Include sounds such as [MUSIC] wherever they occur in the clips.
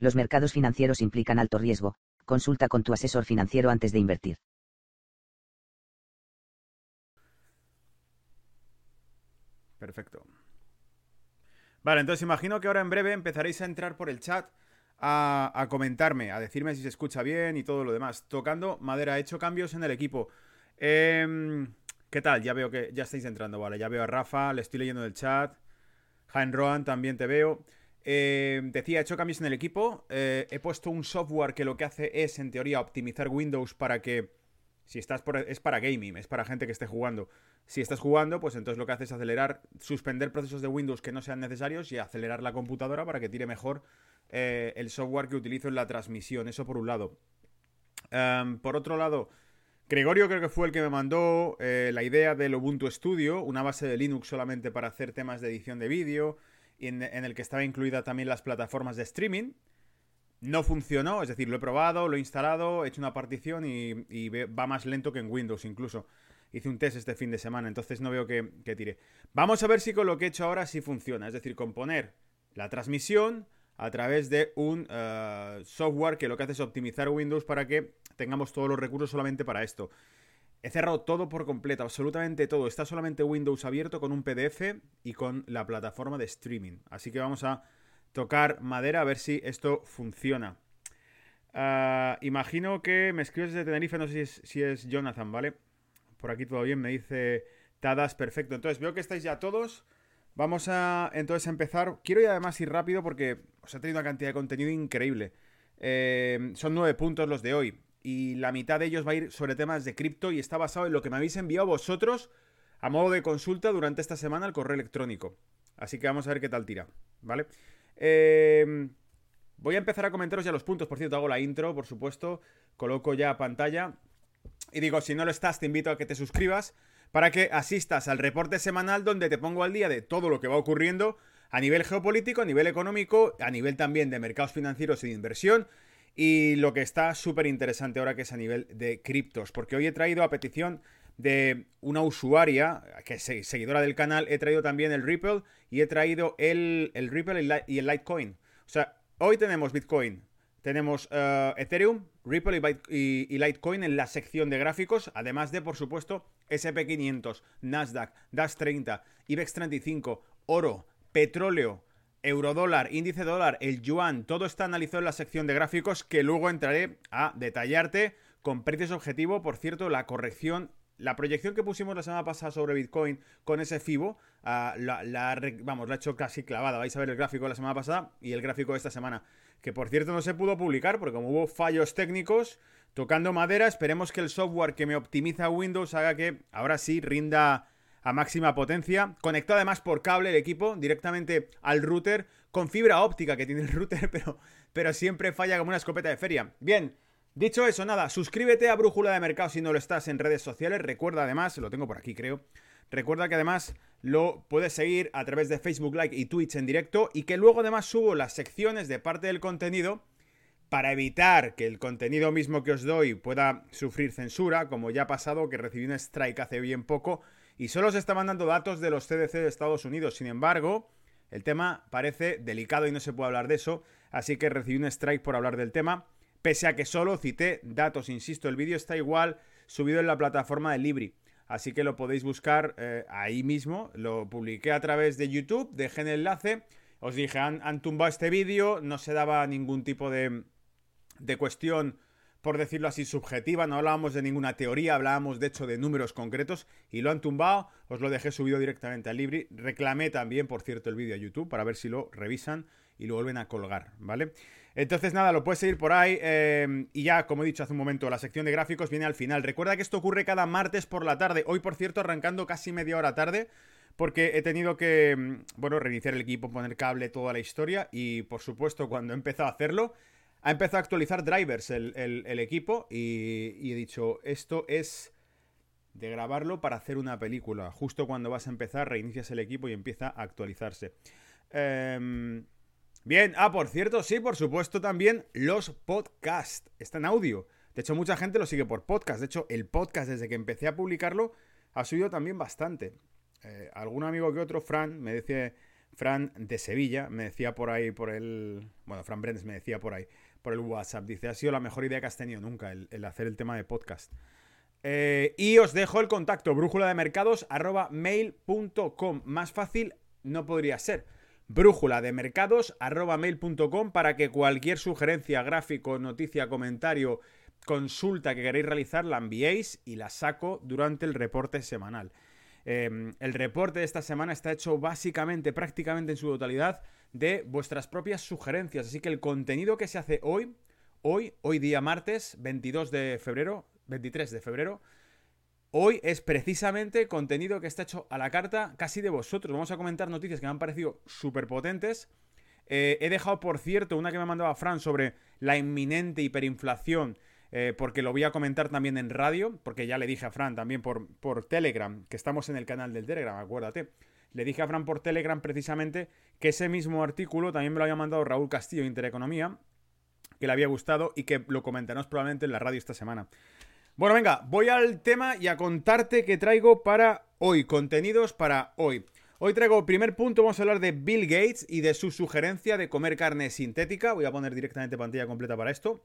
Los mercados financieros implican alto riesgo, consulta con tu asesor financiero antes de invertir. Perfecto. Vale, entonces imagino que ahora en breve empezaréis a entrar por el chat a, comentarme, a decirme si se escucha bien y todo lo demás. Tocando madera, he hecho cambios en el equipo. Em, ¿Qué tal? Ya veo que ya estáis entrando, vale. Ya veo a Rafa, le estoy leyendo el chat. Jaén Roan, también te veo. Em, decía, he hecho cambios en el equipo. Eh, he puesto un software que lo que hace es, en teoría, optimizar Windows para que. Si estás por. Es para gaming, es para gente que esté jugando. Si estás jugando, pues entonces lo que hace es acelerar, suspender procesos de Windows que no sean necesarios y acelerar la computadora para que tire mejor eh, el software que utilizo en la transmisión. Eso por un lado. Em, por otro lado, Gregorio creo que fue el que me mandó eh, la idea del Ubuntu Studio, una base de Linux solamente para hacer temas de edición de vídeo, en, en el que estaba incluida también las plataformas de streaming. No funcionó, es decir, lo he probado, lo he instalado, he hecho una partición y, va más lento que en Windows incluso. Hice un test este fin de semana, entonces no veo que, tire. Vamos a ver si con lo que he hecho ahora sí funciona, es decir, componer la transmisión, a través de un eh, software que lo que hace es optimizar Windows para que tengamos todos los recursos solamente para esto. He cerrado todo por completo, absolutamente todo. Está solamente Windows abierto con un PDF y con la plataforma de streaming. Así que vamos a tocar madera a ver si esto funciona. Ah, imagino que me escribes desde Tenerife, no sé si es, Jonathan, ¿vale? Por aquí todo bien, me dice Tadas, perfecto. Entonces veo que estáis ya todos. Vamos a entonces empezar. Quiero ir además ir rápido porque os ha tenido una cantidad de contenido increíble. Eh, son nueve puntos los de hoy. Y la mitad de ellos va a ir sobre temas de cripto y está basado en lo que me habéis enviado vosotros a modo de consulta durante esta semana al correo electrónico. Así que vamos a ver qué tal tira. ¿Vale? Eh, voy a empezar a comentaros ya los puntos. Por cierto, hago la intro, por supuesto. Coloco ya pantalla. Y digo, si no lo estás, te invito a que te suscribas para que asistas al reporte semanal donde te pongo al día de todo lo que va ocurriendo a nivel geopolítico, a nivel económico, a nivel también de mercados financieros y de inversión. Y lo que está súper interesante ahora que es a nivel de criptos, porque hoy he traído a petición de una usuaria, que es seguidora del canal, he traído también el Ripple y he traído el, Ripple y el Litecoin. O sea, hoy tenemos Bitcoin, tenemos eh, Ethereum, Ripple y, Litecoin en la sección de gráficos, además de, por supuesto, SP500, Nasdaq, DAX 30, IBEX 35, oro, petróleo, eurodólar, índice dólar, el yuan, todo está analizado en la sección de gráficos que luego entraré a detallarte con precios objetivo. Por cierto, la corrección la proyección que pusimos la semana pasada sobre Bitcoin con ese FIBO, ah, la, vamos, la he hecho casi clavada. Vais a ver el gráfico de la semana pasada y el gráfico de esta semana que por cierto no se pudo publicar porque como hubo fallos técnicos, tocando madera, esperemos que el software que me optimiza Windows haga que ahora sí rinda a máxima potencia. Conectado además por cable el equipo directamente al router con fibra óptica que tiene el router, [LAUGHS] pero, pero siempre falla como una escopeta de feria. Bien, dicho eso, nada, suscríbete a Brújula de Mercado si no lo estás en redes sociales. Recuerda además, lo tengo por aquí creo, Recuerda que además lo puedes seguir a través de Facebook Live y Twitch en directo y que luego además subo las secciones de parte del contenido para evitar que el contenido mismo que os doy pueda sufrir censura, como ya ha pasado que recibí un strike hace bien poco y solo se estaban dando datos de los CDC de Estados Unidos. Sin embargo, el tema parece delicado y no se puede hablar de eso, así que recibí un strike por hablar del tema, pese a que solo cité datos, insisto, el vídeo está igual subido en la plataforma de Libri así que lo podéis buscar eh, ahí mismo. Lo publiqué a través de YouTube, dejé el enlace. Os dije, han, tumbado este vídeo, no se daba ningún tipo de, de cuestión, por decirlo así, subjetiva, no hablábamos de ninguna teoría, hablábamos de hecho de números concretos y lo han tumbado, os lo dejé subido directamente al Libri. Reclamé también, por cierto, el vídeo a YouTube para ver si lo revisan y lo vuelven a colgar, ¿vale? Entonces, nada, lo puedes seguir por ahí. Em, y ya, como he dicho hace un momento, la sección de gráficos viene al final. Recuerda que esto ocurre cada martes por la tarde. Hoy, por cierto, arrancando casi media hora tarde. Porque he tenido que, em, bueno, reiniciar el equipo, poner cable, toda la historia. Y, por supuesto, cuando he empezado a hacerlo, ha empezado a actualizar drivers el, equipo y, he dicho, esto es de grabarlo para hacer una película. Justo cuando vas a empezar, reinicias el equipo y empieza a actualizarse. Em, bien, ah, por cierto, sí, por supuesto también los podcasts. Está en audio. De hecho, mucha gente lo sigue por podcast. De hecho, el podcast, desde que empecé a publicarlo, ha subido también bastante. Eh, algún amigo que otro, Fran, me decía, Fran de Sevilla, me decía por ahí, por el. Bueno, Fran Brendes me decía por ahí por el WhatsApp. Dice, ha sido la mejor idea que has tenido nunca el, hacer el tema de podcast. Eh, y os dejo el contacto, brújula de mercados arroba mail.com. Más fácil no podría ser. Brújula de mercados mail.com para que cualquier sugerencia, gráfico, noticia, comentario, consulta que queréis realizar la enviéis y la saco durante el reporte semanal. Em, el reporte de esta semana está hecho básicamente, prácticamente en su totalidad, de vuestras propias sugerencias. Así que el contenido que se hace hoy, hoy, hoy día martes 22 de febrero, 23 de febrero, hoy es precisamente contenido que está hecho a la carta casi de vosotros. Vamos a comentar noticias que me han parecido súper potentes. Eh, he dejado, por cierto, una que me mandaba Fran sobre la inminente hiperinflación, eh, porque lo voy a comentar también en radio, porque ya le dije a Fran también por, por Telegram, que estamos en el canal del Telegram, acuérdate. Le dije a Fran por Telegram precisamente que ese mismo artículo también me lo había mandado Raúl Castillo, Intereconomía, que le había gustado y que lo comentaremos probablemente en la radio esta semana. Bueno, venga, voy al tema y a contarte qué traigo para hoy, contenidos para hoy. Hoy traigo primer punto, vamos a hablar de Bill Gates y de su sugerencia de comer carne sintética. Voy a poner directamente pantalla completa para esto.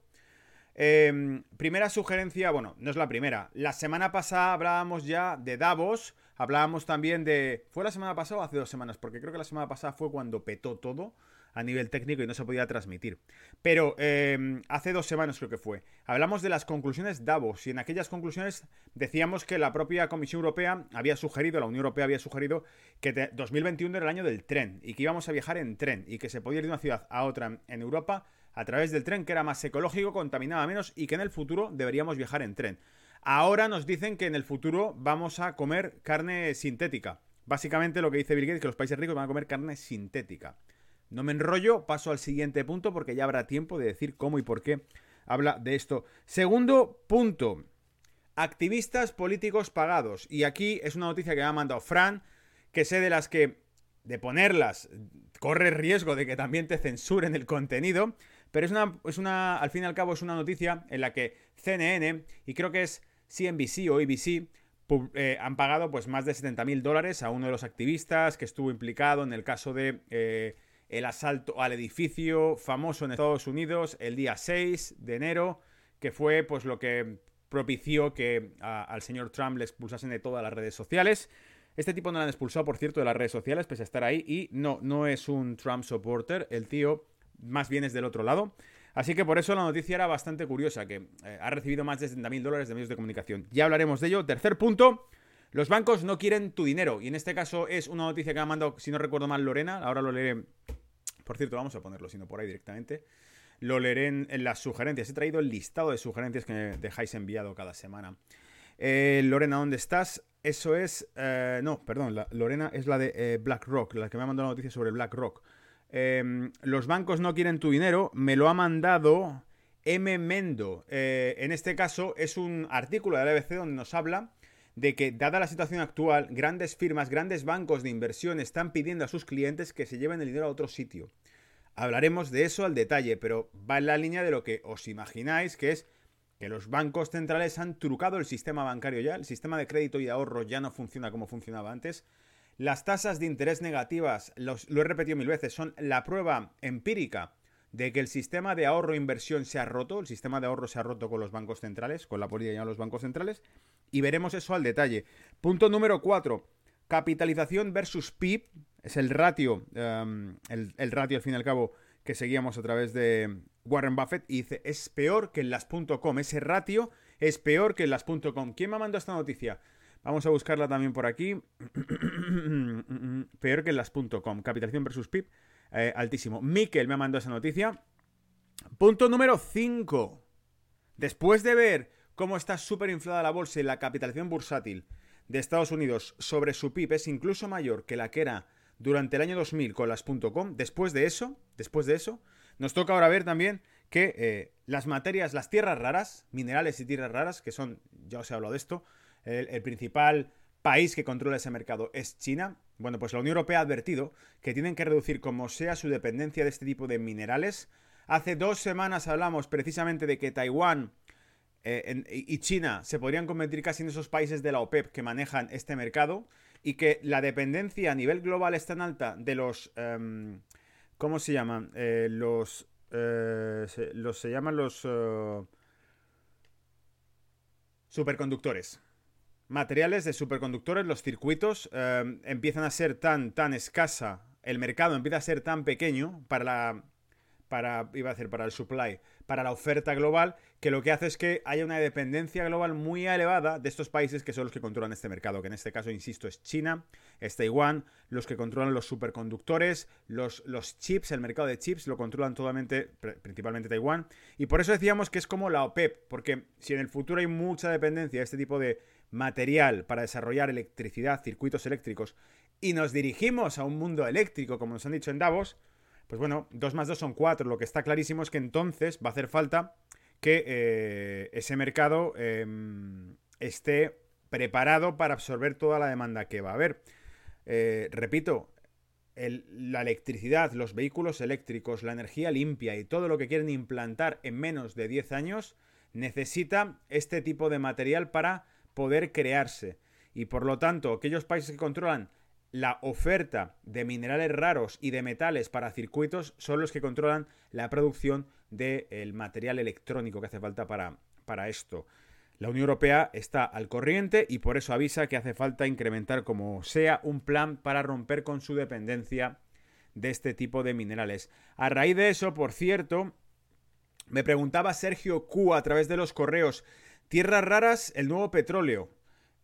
Em, primera sugerencia, bueno, no es la primera. La semana pasada hablábamos ya de Davos, hablábamos también de... ¿Fue la semana pasada o hace dos semanas? Porque creo que la semana pasada fue cuando petó todo a nivel técnico y no se podía transmitir. Pero em, hace dos semanas creo que fue. Hablamos de las conclusiones Davos y en aquellas conclusiones decíamos que la propia Comisión Europea había sugerido, la Unión Europea había sugerido que 2021 era el año del tren y que íbamos a viajar en tren y que se podía ir de una ciudad a otra en Europa a través del tren, que era más ecológico, contaminaba menos y que en el futuro deberíamos viajar en tren. Ahora nos dicen que en el futuro vamos a comer carne sintética. Básicamente lo que dice Bill Gates es que los países ricos van a comer carne sintética. No me enrollo, paso al siguiente punto porque ya habrá tiempo de decir cómo y por qué habla de esto. Segundo punto, activistas políticos pagados. Y aquí es una noticia que me ha mandado Fran, que sé de las que, de ponerlas, corre riesgo de que también te censuren el contenido. Pero es una, es una, al fin y al cabo, es una noticia en la que CNN, y creo que es CNBC o ABC, eh, han pagado pues más de 70 mil dólares a uno de los activistas que estuvo implicado en el caso de eh, el asalto al edificio famoso en Estados Unidos el día 6 de enero, que fue pues lo que propició que al señor Trump le expulsasen de todas las redes sociales. Este tipo no lo han expulsado, por cierto, de las redes sociales, pese a estar ahí, y no, no es un Trump supporter, el tío más bien es del otro lado. Así que por eso la noticia era bastante curiosa, que eh, ha recibido más de 60.000 dólares de medios de comunicación. Ya hablaremos de ello. Tercer punto, los bancos no quieren tu dinero. Y en este caso es una noticia que ha mandado, si no recuerdo mal, Lorena. Ahora lo leeré. Por cierto, vamos a ponerlo, sino por ahí directamente. Lo leeré en, las sugerencias. He traído el listado de sugerencias que me dejáis enviado cada semana. Eh, Lorena, ¿dónde estás? Eso es... Eh, no, perdón, Lorena es la de BlackRock, la que me ha mandado la noticia sobre BlackRock. Em, los bancos no quieren tu dinero, me lo ha mandado M. Mendo. Eh, en este caso es un artículo de la BBC donde nos habla de que, dada la situación actual, grandes firmas, grandes bancos de inversión están pidiendo a sus clientes que se lleven el dinero a otro sitio. Hablaremos de eso al detalle, pero va en la línea de lo que os imagináis, que es que los bancos centrales han trucado el sistema bancario ya, el sistema de crédito y ahorro ya no funciona como funcionaba antes. Las tasas de interés negativas, lo he repetido mil veces, son la prueba empírica de que el sistema de ahorro e inversión se ha roto, el sistema de ahorro se ha roto con los bancos centrales, con la política de los bancos centrales, y veremos eso al detalle. Punto número 4. Capitalización versus PIB, es el ratio, em, el, ratio al fin y al cabo que seguíamos a través de Warren Buffett, y dice, es peor que en las.com, ese ratio es peor que en las.com. ¿Quién me ha mandado esta noticia? Vamos a buscarla también por aquí. [CLEARS THROAT] Peor que las.com. Capitalización versus PIB. Eh, altísimo. Mikel me ha mandado esa noticia. Punto número 5. Después de ver cómo está súper inflada la bolsa y la capitalización bursátil de Estados Unidos sobre su PIB es incluso mayor que la que era durante el año 2000 con las.com, después de eso, después de eso, nos toca ahora ver también que eh, las materias, las tierras raras, minerales y tierras raras, que son, ya os he hablado de esto, el, principal país que controla ese mercado es China. Bueno, pues la Unión Europea ha advertido que tienen que reducir como sea su dependencia de este tipo de minerales. Hace dos semanas hablamos precisamente de que Taiwán eh, y China se podrían convertir casi en esos países de la OPEP que manejan este mercado y que la dependencia a nivel global es tan alta de los... Em, ¿Cómo se llaman? Eh, los, eh, los... Se llaman los... superconductores materiales de superconductores, los circuitos em, empiezan a ser tan, tan escasa, el mercado empieza a ser tan pequeño para la, para, iba a decir, para el supply, para la oferta global, que lo que hace es que haya una dependencia global muy elevada de estos países que son los que controlan este mercado, que en este caso, insisto, es China, es Taiwán, los que controlan los superconductores, los, los chips, el mercado de chips lo controlan totalmente, principalmente Taiwán, y por eso decíamos que es como la OPEP, porque si en el futuro hay mucha dependencia de este tipo de material para desarrollar electricidad, circuitos eléctricos, y nos dirigimos a un mundo eléctrico, como nos han dicho en Davos, pues bueno, 2 más 2 son 4. Lo que está clarísimo es que entonces va a hacer falta que eh, ese mercado em, esté preparado para absorber toda la demanda que va a haber. Eh, repito, la electricidad, los vehículos eléctricos, la energía limpia y todo lo que quieren implantar en menos de 10 años necesita este tipo de material para poder crearse. Y por lo tanto, aquellos países que controlan la oferta de minerales raros y de metales para circuitos son los que controlan la producción del material electrónico que hace falta para, para esto. La Unión Europea está al corriente y por eso avisa que hace falta incrementar como sea un plan para romper con su dependencia de este tipo de minerales. A raíz de eso, por cierto, me preguntaba Sergio Q a través de los correos, tierras raras, el nuevo petróleo.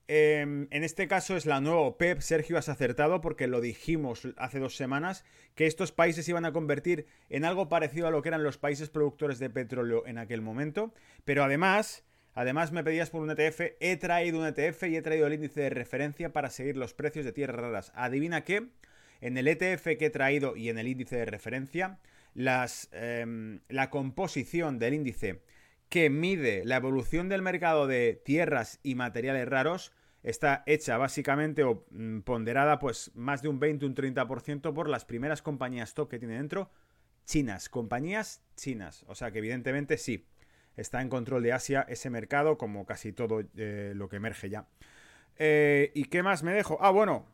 Em, en este caso es la nueva OPEP. Sergio, has acertado porque lo dijimos hace dos semanas que estos países iban a convertir en algo parecido a lo que eran los países productores de petróleo en aquel momento. Pero además, además me pedías por un ETF. He traído un ETF y he traído el índice de referencia para seguir los precios de tierras raras. Adivina qué. En el ETF que he traído y en el índice de referencia, las, em, la composición del índice que mide la evolución del mercado de tierras y materiales raros está hecha básicamente o mm, ponderada pues más de un 20, un 30% por las primeras compañías top que tiene dentro, chinas, compañías chinas. O sea que evidentemente sí, está en control de Asia ese mercado como casi todo eh, lo que emerge ya. Eh, ¿Y qué más me dejo? Ah, bueno,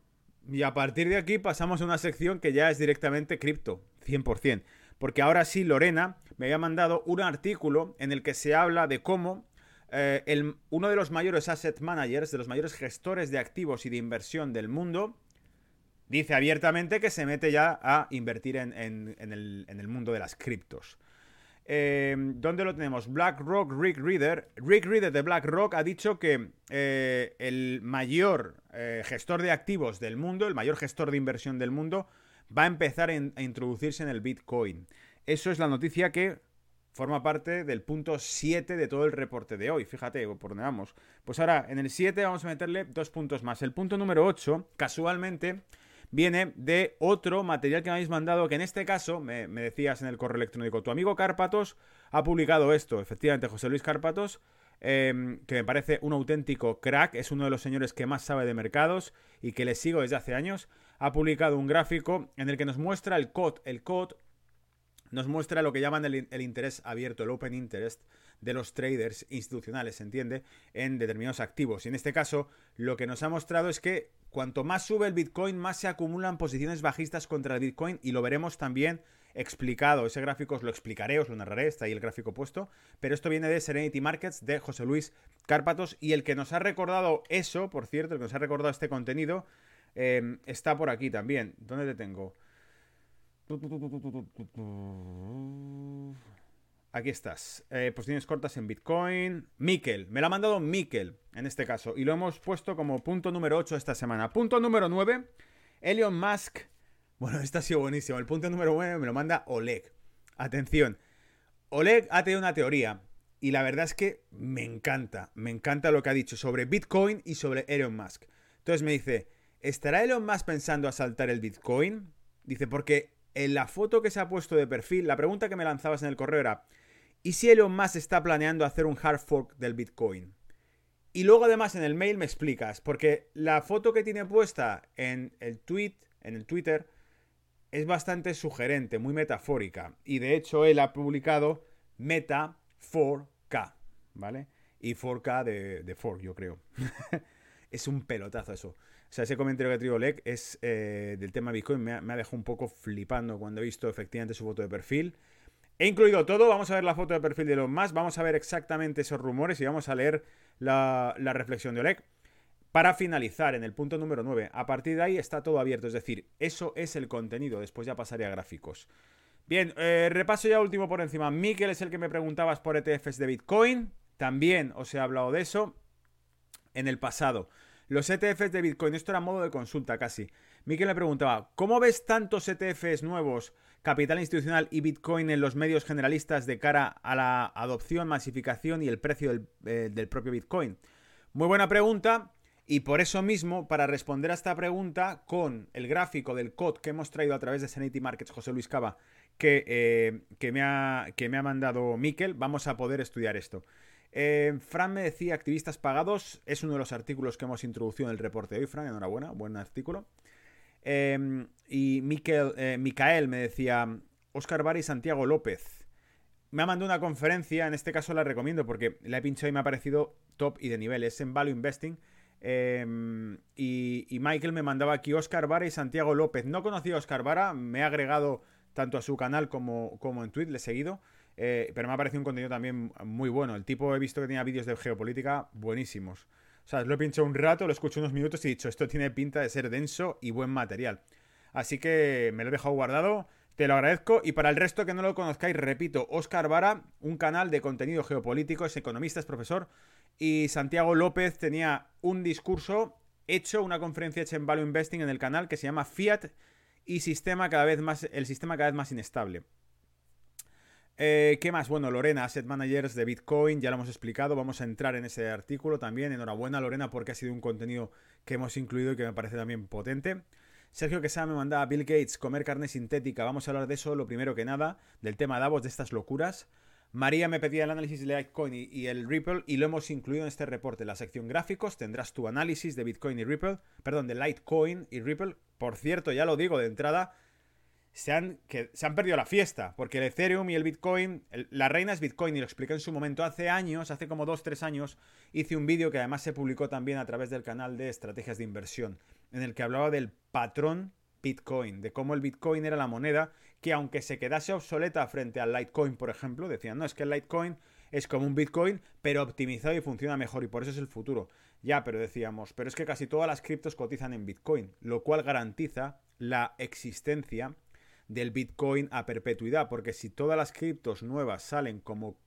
y a partir de aquí pasamos a una sección que ya es directamente cripto, 100%. Porque ahora sí, Lorena me había mandado un artículo en el que se habla de cómo eh, uno de los mayores asset managers, de los mayores gestores de activos y de inversión del mundo, dice abiertamente que se mete ya a invertir en, el, mundo de las criptos. Eh, ¿Dónde lo tenemos? BlackRock, Rick Reader. Rick Reader de BlackRock ha dicho que eh, el mayor gestor de activos del mundo, el mayor gestor de inversión del mundo, va a empezar a introducirse en el Bitcoin. Eso es la noticia que forma parte del punto 7 de todo el reporte de hoy. Fíjate por dónde vamos. Pues ahora, en el 7 vamos a meterle dos puntos más. El punto número 8, casualmente, viene de otro material que me habéis mandado, que en este caso, me, decías en el correo electrónico, tu amigo Cárpatos ha publicado esto. Efectivamente, José Luis Cárpatos, em, que me parece un auténtico crack, es uno de los señores que más sabe de mercados y que le sigo desde hace años, ha publicado un gráfico en el que nos muestra el COD. El COD nos muestra lo que llaman el, interés abierto, el open interest de los traders institucionales, ¿se entiende? En determinados activos. Y en este caso, lo que nos ha mostrado es que cuanto más sube el Bitcoin, más se acumulan posiciones bajistas contra el Bitcoin y lo veremos también explicado. Ese gráfico os lo explicaré, os lo narraré, está ahí el gráfico puesto. Pero esto viene de Serenity Markets de José Luis Cárpatos y el que nos ha recordado eso, por cierto, el que nos ha recordado este contenido, eh, está por aquí también. ¿Dónde te tengo? Aquí estás. Eh, posiciones cortas en Bitcoin. Mikel. Me lo ha mandado Mikel en este caso. Y lo hemos puesto como punto número 8 esta semana. Punto número 9. Elon Musk. Bueno, este ha sido buenísimo. El punto número 9 me lo manda Oleg. Atención. Oleg ha tenido una teoría. Y la verdad es que me encanta. Me encanta lo que ha dicho sobre Bitcoin y sobre Elon Musk. Entonces me dice, ¿estará Elon Musk pensando asaltar el Bitcoin? Dice, porque en la foto que se ha puesto de perfil, la pregunta que me lanzabas en el correo era, ¿Y si Elon Musk está planeando hacer un hard fork del Bitcoin? Y luego además en el mail me explicas, porque la foto que tiene puesta en el tweet, en el Twitter, es bastante sugerente, muy metafórica. Y de hecho él ha publicado Meta 4K, ¿vale? Y 4K de, de fork, yo creo. [LAUGHS] es un pelotazo eso. O sea, ese comentario que ha traído Lek es eh, del tema Bitcoin, me ha, me ha dejado un poco flipando cuando he visto efectivamente su foto de perfil. He incluido todo, vamos a ver la foto de perfil de los más, vamos a ver exactamente esos rumores y vamos a leer la, reflexión de Oleg. Para finalizar, en el punto número 9, a partir de ahí está todo abierto, es decir, eso es el contenido, después ya pasaré a gráficos. Bien, eh, repaso ya último por encima. Miquel es el que me preguntabas por ETFs de Bitcoin, también os he hablado de eso en el pasado. Los ETFs de Bitcoin, esto era modo de consulta casi. Miquel me preguntaba, ¿cómo ves tantos ETFs nuevos capital institucional y Bitcoin en los medios generalistas de cara a la adopción, masificación y el precio eh, del, propio Bitcoin? Muy buena pregunta. Y por eso mismo, para responder a esta pregunta, con el gráfico del COD que hemos traído a través de Sanity Markets, José Luis Cava, que, eh, que, me, ha, que me ha mandado Miquel, vamos a poder estudiar esto. Eh, Fran me decía, activistas pagados, es uno de los artículos que hemos introducido en el reporte de hoy, Fran, enhorabuena, buen artículo. Em, y Miquel, eh, Micael me decía, Oscar Bar y Santiago López. Me ha mandado una conferencia, en este caso la recomiendo porque la he pinchado y me ha parecido top y de nivel. Es en Value Investing. Em, y, Michael me mandaba aquí Oscar Vara y Santiago López. No conocía a Oscar Vara, me he agregado tanto a su canal como, como en Twitter, le he seguido. Eh, pero me ha parecido un contenido también muy bueno. El tipo he visto que tenía vídeos de geopolítica buenísimos. O sea, lo he pinchado un rato, lo escucho unos minutos y he dicho, esto tiene pinta de ser denso y buen material. Así que me lo he dejado guardado, te lo agradezco. Y para el resto que no lo conozcáis, repito, Oscar Vara, un canal de contenido geopolítico, es economista, es profesor. Y Santiago López tenía un discurso hecho, una conferencia hecha en Value Investing en el canal que se llama Fiat y sistema cada vez más, el sistema cada vez más inestable. Eh, ¿Qué más? Bueno, Lorena, Asset Managers de Bitcoin, ya lo hemos explicado, vamos a entrar en ese artículo también. Enhorabuena, Lorena, porque ha sido un contenido que hemos incluido y que me parece también potente. Sergio Quesada me mandaba Bill Gates, comer carne sintética. Vamos a hablar de eso, lo primero que nada, del tema Davos, de estas locuras. María me pedía el análisis de Litecoin y, y, el Ripple y lo hemos incluido en este reporte. En la sección gráficos tendrás tu análisis de Bitcoin y Ripple, perdón, de Litecoin y Ripple. Por cierto, ya lo digo de entrada, se han, que, se han perdido la fiesta, porque el Ethereum y el Bitcoin, la reina es Bitcoin y lo expliqué en su momento hace años, hace como 2-3 años, hice un vídeo que además se publicó también a través del canal de estrategias de inversión, en el que hablaba del patrón Bitcoin, de cómo el Bitcoin era la moneda que aunque se quedase obsoleta frente al Litecoin, por ejemplo, decían, no, es que el Litecoin es como un Bitcoin, pero optimizado y funciona mejor y por eso es el futuro. Ya, pero decíamos, pero es que casi todas las criptos cotizan en Bitcoin, lo cual garantiza la existencia del Bitcoin a perpetuidad, porque si todas las criptos nuevas salen como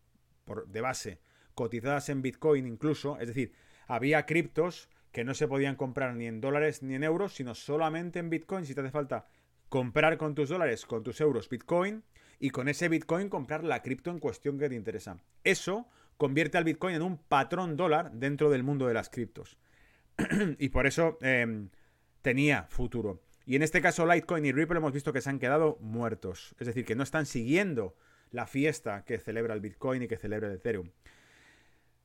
por, de base cotizadas en Bitcoin incluso, es decir, había criptos que no se podían comprar ni en dólares ni en euros, sino solamente en Bitcoin, si te hace falta comprar con tus dólares, con tus euros Bitcoin, y con ese Bitcoin comprar la cripto en cuestión que te interesa. Eso convierte al Bitcoin en un patrón dólar dentro del mundo de las criptos. [CLEARS THROAT] y por eso em, tenía futuro. Y en este caso Litecoin y Ripple hemos visto que se han quedado muertos. Es decir, que no están siguiendo la fiesta que celebra el Bitcoin y que celebra el Ethereum.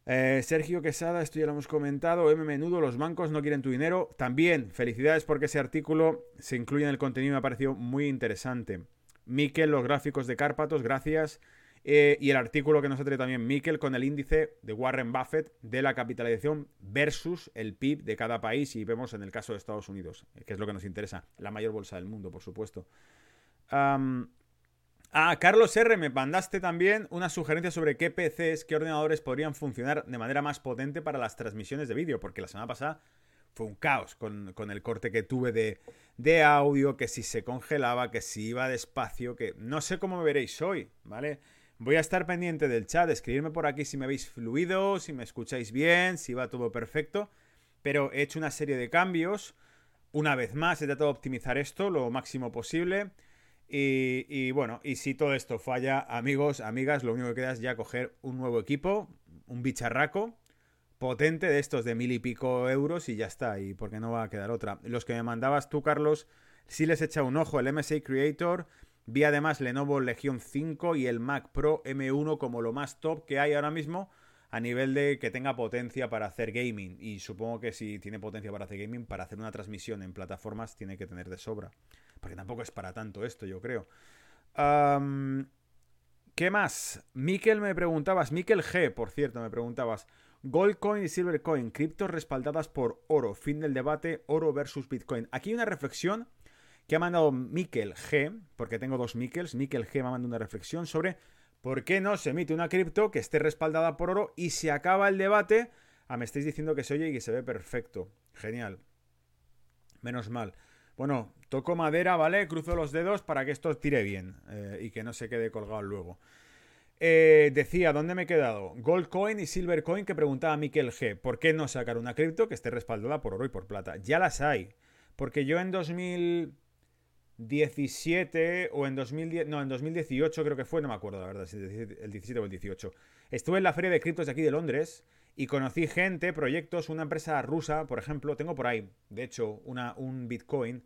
Eh, Sergio Quesada, esto ya lo hemos comentado. M Menudo, los bancos no quieren tu dinero. También, felicidades porque ese artículo se incluye en el contenido y me ha parecido muy interesante. Miquel, los gráficos de Cárpatos, gracias. Eh, y el artículo que nos ha también Miquel con el índice de Warren Buffett de la capitalización versus el PIB de cada país. Y vemos en el caso de Estados Unidos, que es lo que nos interesa, la mayor bolsa del mundo, por supuesto. ah, Carlos R, me mandaste también una sugerencia sobre qué PCs, qué ordenadores podrían funcionar de manera más potente para las transmisiones de vídeo, porque la semana pasada fue un caos con, con el corte que tuve de, de, audio, que si se congelaba, que si iba despacio, que no sé cómo me veréis hoy, ¿vale? Voy a estar pendiente del chat, escribirme por aquí si me veis fluido, si me escucháis bien, si va todo perfecto. Pero he hecho una serie de cambios. Una vez más, he tratado de optimizar esto lo máximo posible. Y, bueno, y si todo esto falla, amigos, amigas, lo único que queda es ya coger un nuevo equipo, un bicharraco potente de estos de mil y pico euros y ya está. Y porque no va a quedar otra. Los que me mandabas tú, Carlos, sí les echa un ojo el MSA Creator Vi además Lenovo Legion 5 y el Mac Pro M1 como lo más top que hay ahora mismo a nivel de que tenga potencia para hacer gaming. Y supongo que si tiene potencia para hacer gaming, para hacer una transmisión en plataformas tiene que tener de sobra. Porque tampoco es para tanto esto, yo creo. ¿Qué más? Miquel me preguntabas, Miquel G, por cierto, me preguntabas. Goldcoin y Silvercoin, criptos respaldadas por oro. Fin del debate, oro versus Bitcoin. Aquí hay una reflexión que ha mandado Miquel G, porque tengo dos Miquels. Miquel G me ha mandado una reflexión sobre ¿Por qué no se emite una cripto que esté respaldada por oro y se acaba el debate? Ah, me estáis diciendo que se oye y que se ve perfecto. Genial. Menos mal. Bueno, toco madera, ¿vale? Cruzo los dedos para que esto tire bien eh, y que no se quede colgado luego. Eh, decía, ¿dónde me he quedado? Goldcoin y Silvercoin que preguntaba Miquel G. ¿Por qué no sacar una cripto que esté respaldada por oro y por plata? Ya las hay. Porque yo en 2000... 17 o en 2010, no, en 2018 creo que fue, no me acuerdo la verdad, si el 17 o el 18. Estuve en la feria de criptos de aquí de Londres y conocí gente, proyectos, una empresa rusa, por ejemplo, tengo por ahí, de hecho, una, un Bitcoin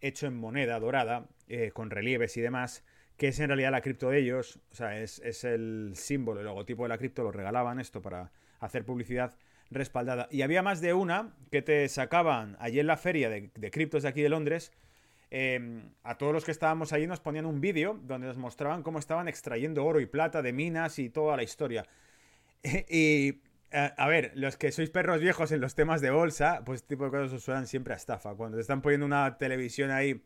hecho en moneda dorada, eh, con relieves y demás, que es en realidad la cripto de ellos, o sea, es, el símbolo, el logotipo de la cripto, lo regalaban esto para hacer publicidad respaldada. Y había más de una que te sacaban allí en la feria de, de criptos de aquí de Londres, Em, a todos los que estábamos allí nos ponían un vídeo donde nos mostraban cómo estaban extrayendo oro y plata de minas y toda la historia. [LAUGHS] y, a, ver, los que sois perros viejos en los temas de bolsa, pues este tipo de cosas os suenan siempre a estafa. Cuando te están poniendo una televisión ahí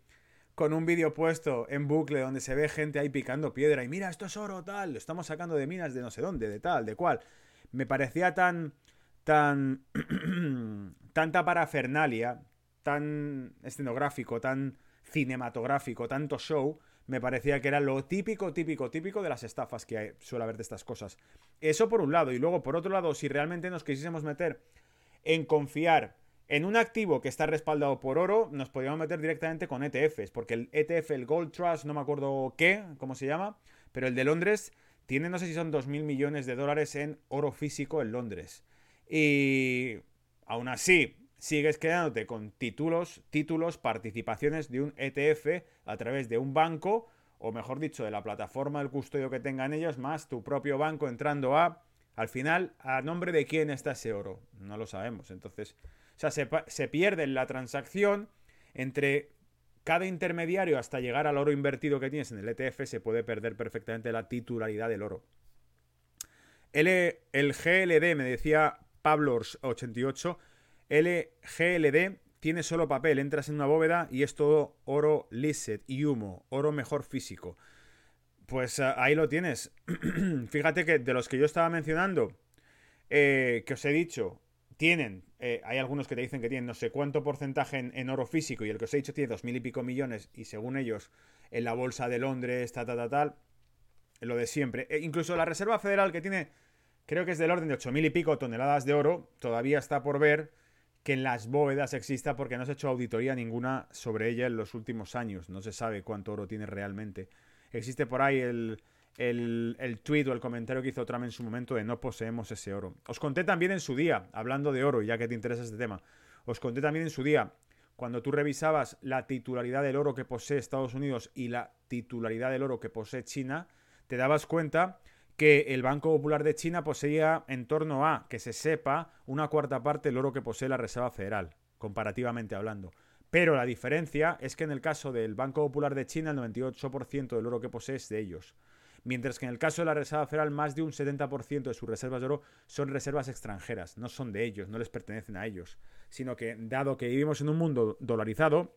con un vídeo puesto en bucle donde se ve gente ahí picando piedra y mira, esto es oro, tal, lo estamos sacando de minas de no sé dónde, de tal, de cual. Me parecía tan, tan, [CLEARS THROAT] tanta parafernalia, tan escenográfico, tan cinematográfico, tanto show, me parecía que era lo típico, típico, típico de las estafas que suele haber de estas cosas. Eso por un lado. Y luego, por otro lado, si realmente nos quisiésemos meter en confiar en un activo que está respaldado por oro, nos podríamos meter directamente con ETFs, porque el ETF, el Gold Trust, no me acuerdo qué, cómo se llama, pero el de Londres tiene, no sé si son 2.000 millones de dólares en oro físico en Londres. Y aún así, sigues quedándote con títulos, títulos, participaciones de un ETF a través de un banco, o mejor dicho, de la plataforma del custodio que tengan ellos, más tu propio banco entrando a, al final, ¿a nombre de quién está ese oro? No lo sabemos. Entonces, o sea, se, se pierde la transacción entre cada intermediario hasta llegar al oro invertido que tienes en el ETF, se puede perder perfectamente la titularidad del oro. El, el GLD, me decía Pablos88, LGLD tiene solo papel, entras en una bóveda y es todo oro lisset y humo, oro mejor físico. Pues ah, ahí lo tienes. [CLEARS THROAT] Fíjate que de los que yo estaba mencionando, eh, que os he dicho, tienen, eh, hay algunos que te dicen que tienen no sé cuánto porcentaje en, oro físico y el que os he dicho tiene dos mil y pico millones y según ellos en la bolsa de Londres, tal, tal, tal, tal, lo de siempre. E incluso la Reserva Federal que tiene, creo que es del orden de ocho mil y pico toneladas de oro, todavía está por ver que en las bóvedas exista porque no se ha hecho auditoría ninguna sobre ella en los últimos años. No se sabe cuánto oro tiene realmente. Existe por ahí el, el, el tweet o el comentario que hizo Trump en su momento de no poseemos ese oro. Os conté también en su día, hablando de oro, ya que te interesa este tema, os conté también en su día, cuando tú revisabas la titularidad del oro que posee Estados Unidos y la titularidad del oro que posee China, te dabas cuenta que el Banco Popular de China poseía en torno a, que se sepa, una cuarta parte del oro que posee la Reserva Federal, comparativamente hablando. Pero la diferencia es que en el caso del Banco Popular de China, el 98% del oro que posee es de ellos. Mientras que en el caso de la Reserva Federal, más de un 70% de sus reservas de oro son reservas extranjeras, no son de ellos, no les pertenecen a ellos. Sino que, dado que vivimos en un mundo dolarizado,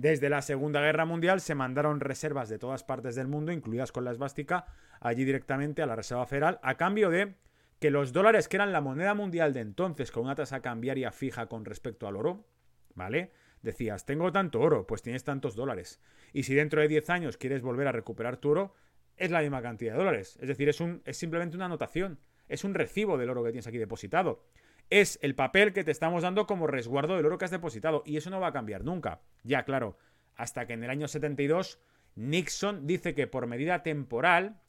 desde la Segunda Guerra Mundial se mandaron reservas de todas partes del mundo, incluidas con la esvástica, allí directamente a la Reserva Federal, a cambio de que los dólares, que eran la moneda mundial de entonces, con una tasa cambiaria fija con respecto al oro, ¿vale? Decías, tengo tanto oro, pues tienes tantos dólares. Y si dentro de 10 años quieres volver a recuperar tu oro, es la misma cantidad de dólares. Es decir, es, un, es simplemente una anotación, es un recibo del oro que tienes aquí depositado es el papel que te estamos dando como resguardo del oro que has depositado. Y eso no va a cambiar nunca. Ya, claro, hasta que en el año 72 Nixon dice que por medida temporal,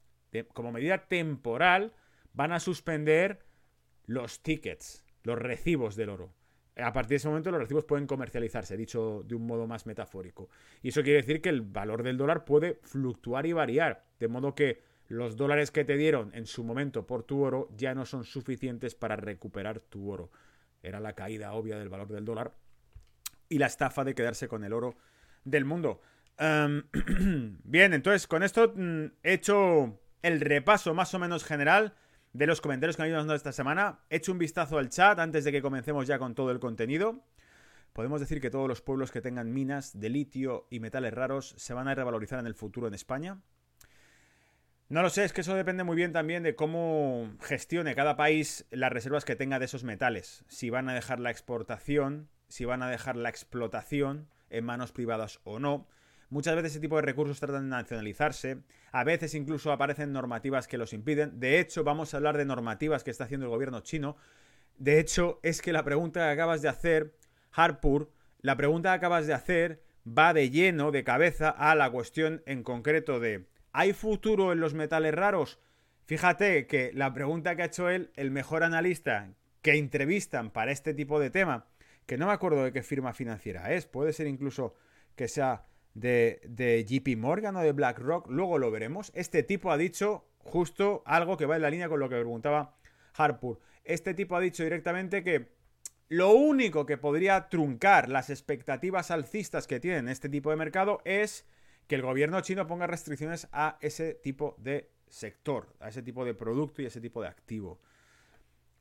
como medida temporal, van a suspender los tickets, los recibos del oro. a partir de ese momento los recibos pueden comercializarse, dicho de un modo más metafórico. Y eso quiere decir que el valor del dólar puede fluctuar y variar, de modo que los dólares que te dieron en su momento por tu oro ya no son suficientes para recuperar tu oro. Era la caída obvia del valor del dólar y la estafa de quedarse con el oro del mundo. Em, [CLEARS THROAT] bien, entonces con esto mm, he hecho el repaso más o menos general de los comentarios que han ido esta semana. He hecho un vistazo al chat antes de que comencemos ya con todo el contenido. Podemos decir que todos los pueblos que tengan minas de litio y metales raros se van a revalorizar en el futuro en España. No lo sé, es que eso depende muy bien también de cómo gestione cada país las reservas que tenga de esos metales. Si van a dejar la exportación, si van a dejar la explotación en manos privadas o no. Muchas veces ese tipo de recursos tratan de nacionalizarse, a veces incluso aparecen normativas que los impiden. De hecho, vamos a hablar de normativas que está haciendo el gobierno chino. De hecho, es que la pregunta que acabas de hacer, Harpur, la pregunta que acabas de hacer va de lleno, de cabeza, a la cuestión en concreto de ¿hay futuro en los metales raros? Fíjate que la pregunta que ha hecho él, el mejor analista que entrevistan para este tipo de tema, que no me acuerdo de qué firma financiera es, puede ser incluso que sea de, de JP Morgan o de BlackRock, luego lo veremos. Este tipo ha dicho justo algo que va en la línea con lo que preguntaba Harpur. Este tipo ha dicho directamente que lo único que podría truncar las expectativas alcistas que tienen este tipo de mercado es que el gobierno chino ponga restricciones a ese tipo de sector, a ese tipo de producto y a ese tipo de activo.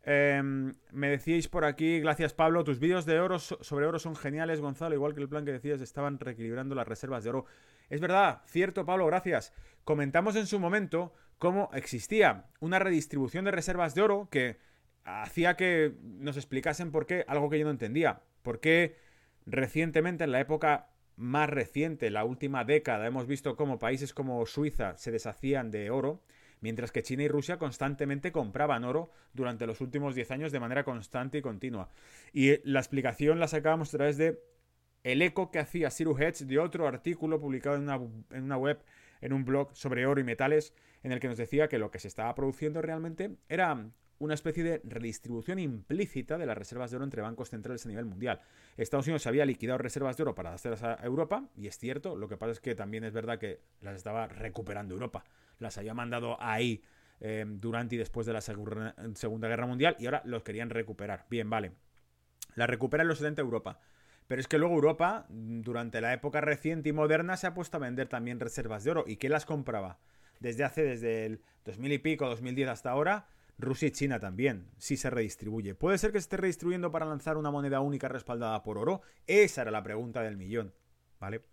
Em, me decíais por aquí, gracias Pablo, tus vídeos de oro sobre oro son geniales, Gonzalo, igual que el plan que decías, estaban reequilibrando las reservas de oro. Es verdad, cierto Pablo, gracias. Comentamos en su momento cómo existía una redistribución de reservas de oro que hacía que nos explicasen por qué, algo que yo no entendía, por qué recientemente, en la época más reciente, la última década, hemos visto cómo países como Suiza se deshacían de oro mientras que China y Rusia constantemente compraban oro durante los últimos 10 años de manera constante y continua. Y eh, la explicación la sacábamos a través de el eco que hacía Siru Hedge de otro artículo publicado en una web, en un blog sobre oro y metales, en el que nos decía que lo que se estaba produciendo realmente era una especie de redistribución implícita de las reservas de oro entre bancos centrales a nivel mundial. Estados Unidos había liquidado reservas de oro para hacerlas a Europa, y es cierto, lo que pasa es que también es verdad que las estaba recuperando Europa las había mandado ahí eh, durante y después de la Segunda Guerra Mundial y ahora los querían recuperar. Bien, vale. La recuperan los 70 Europa. Pero es que luego Europa, durante la época reciente y moderna, se ha puesto a vender también reservas de oro. ¿Y qué las compraba? Desde hace, desde el 2000 y pico, 2010 hasta ahora, Rusia y China también, sí se redistribuye. ¿Puede ser que se esté redistribuyendo para lanzar una moneda única respaldada por oro? Esa era la pregunta del millón, ¿vale?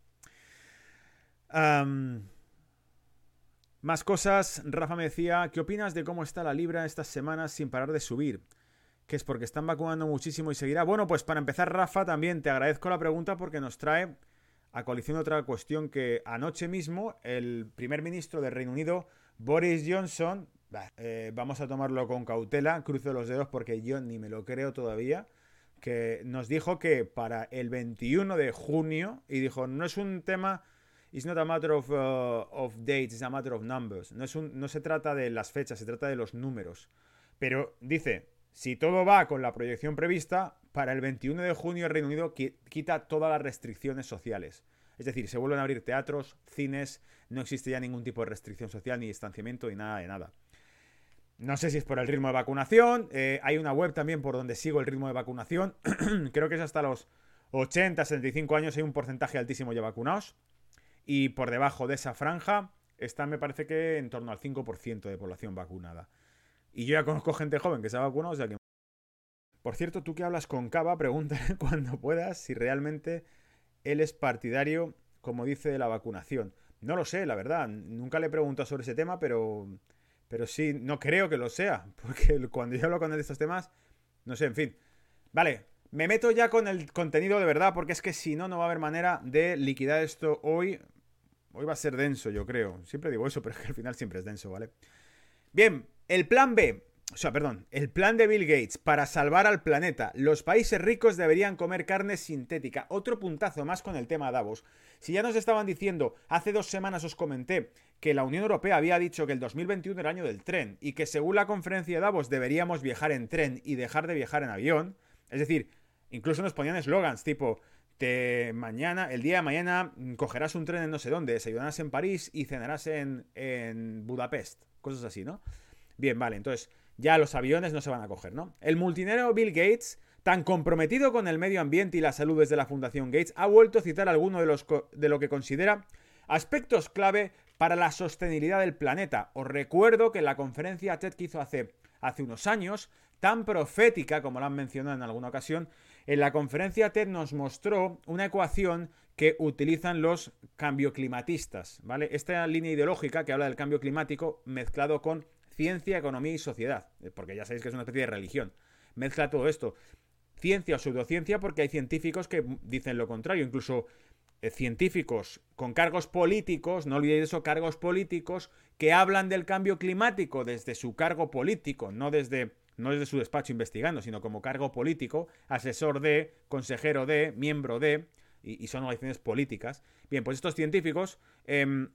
Más cosas, Rafa me decía, ¿qué opinas de cómo está la libra estas semanas sin parar de subir? Que es porque están vacunando muchísimo y seguirá. Bueno, pues para empezar, Rafa, también te agradezco la pregunta porque nos trae a coalición otra cuestión que anoche mismo el primer ministro del Reino Unido, Boris Johnson, eh, vamos a tomarlo con cautela, cruzo los dedos porque yo ni me lo creo todavía, que nos dijo que para el 21 de junio, y dijo, no es un tema It's not a matter of, uh, of dates, it's a matter of numbers. No, es un, no se trata de las fechas, se trata de los números. Pero dice, si todo va con la proyección prevista, para el 21 de junio el Reino Unido quita todas las restricciones sociales. Es decir, se vuelven a abrir teatros, cines, no existe ya ningún tipo de restricción social, ni distanciamiento, ni nada de nada. No sé si es por el ritmo de vacunación. Eh, hay una web también por donde sigo el ritmo de vacunación. [CLEARS THROAT] Creo que es hasta los 80, 75 años hay un porcentaje altísimo ya vacunados. Y por debajo de esa franja está, me parece que en torno al 5% de población vacunada. Y yo ya conozco gente joven que se ha vacunado, o sea que... Por cierto, tú que hablas con Cava, pregúntale [LAUGHS] cuando puedas si realmente él es partidario, como dice, de la vacunación. No lo sé, la verdad. Nunca le he preguntado sobre ese tema, pero, pero sí, no creo que lo sea. [LAUGHS] Porque cuando yo hablo con él de estos temas, no sé, en fin. Vale, me meto ya con el contenido de verdad, porque es que si no, no va a haber manera de liquidar esto hoy. Hoy va a ser denso, yo creo. Siempre digo eso, [LAUGHS] pero es que al final siempre es denso, ¿vale? Bien, el plan B. O sea, perdón, el plan de Bill Gates para salvar al planeta. Los países ricos deberían comer carne sintética. Otro puntazo más con el tema Davos. Si ya nos estaban diciendo, hace dos semanas os comenté que la Unión Europea había dicho que el 2021 era el año del tren y que según la conferencia de Davos deberíamos viajar en tren y dejar de viajar en avión. Es decir, Incluso nos ponían eslogans tipo, te, mañana, el día de mañana mm, cogerás un tren en no sé dónde, desayunarás en París y cenarás en, en Budapest. Cosas así, ¿no? Bien, vale, entonces ya los aviones no se van a coger, ¿no? El multinero Bill Gates, tan comprometido con el medio ambiente y la salud desde la Fundación Gates, ha vuelto a citar algunos de, los de lo que considera aspectos clave para la sostenibilidad del planeta. Os recuerdo que en la conferencia TED que hizo hace, hace unos años, tan profética como lo han mencionado en alguna ocasión, en la conferencia TED nos mostró una ecuación que utilizan los cambioclimatistas, ¿vale? Esta línea ideológica que habla del cambio climático mezclado con ciencia, economía y sociedad, eh, porque ya sabéis que es una especie de religión. Mezcla todo esto. Ciencia o pseudociencia porque hay científicos que dicen lo contrario, incluso eh, científicos con cargos políticos, no olvidéis eso, cargos políticos que hablan del cambio climático desde su cargo político, no desde, no desde su despacho investigando, sino como cargo político, asesor de, consejero de, miembro de, y, son organizaciones políticas. Bien, pues estos científicos em,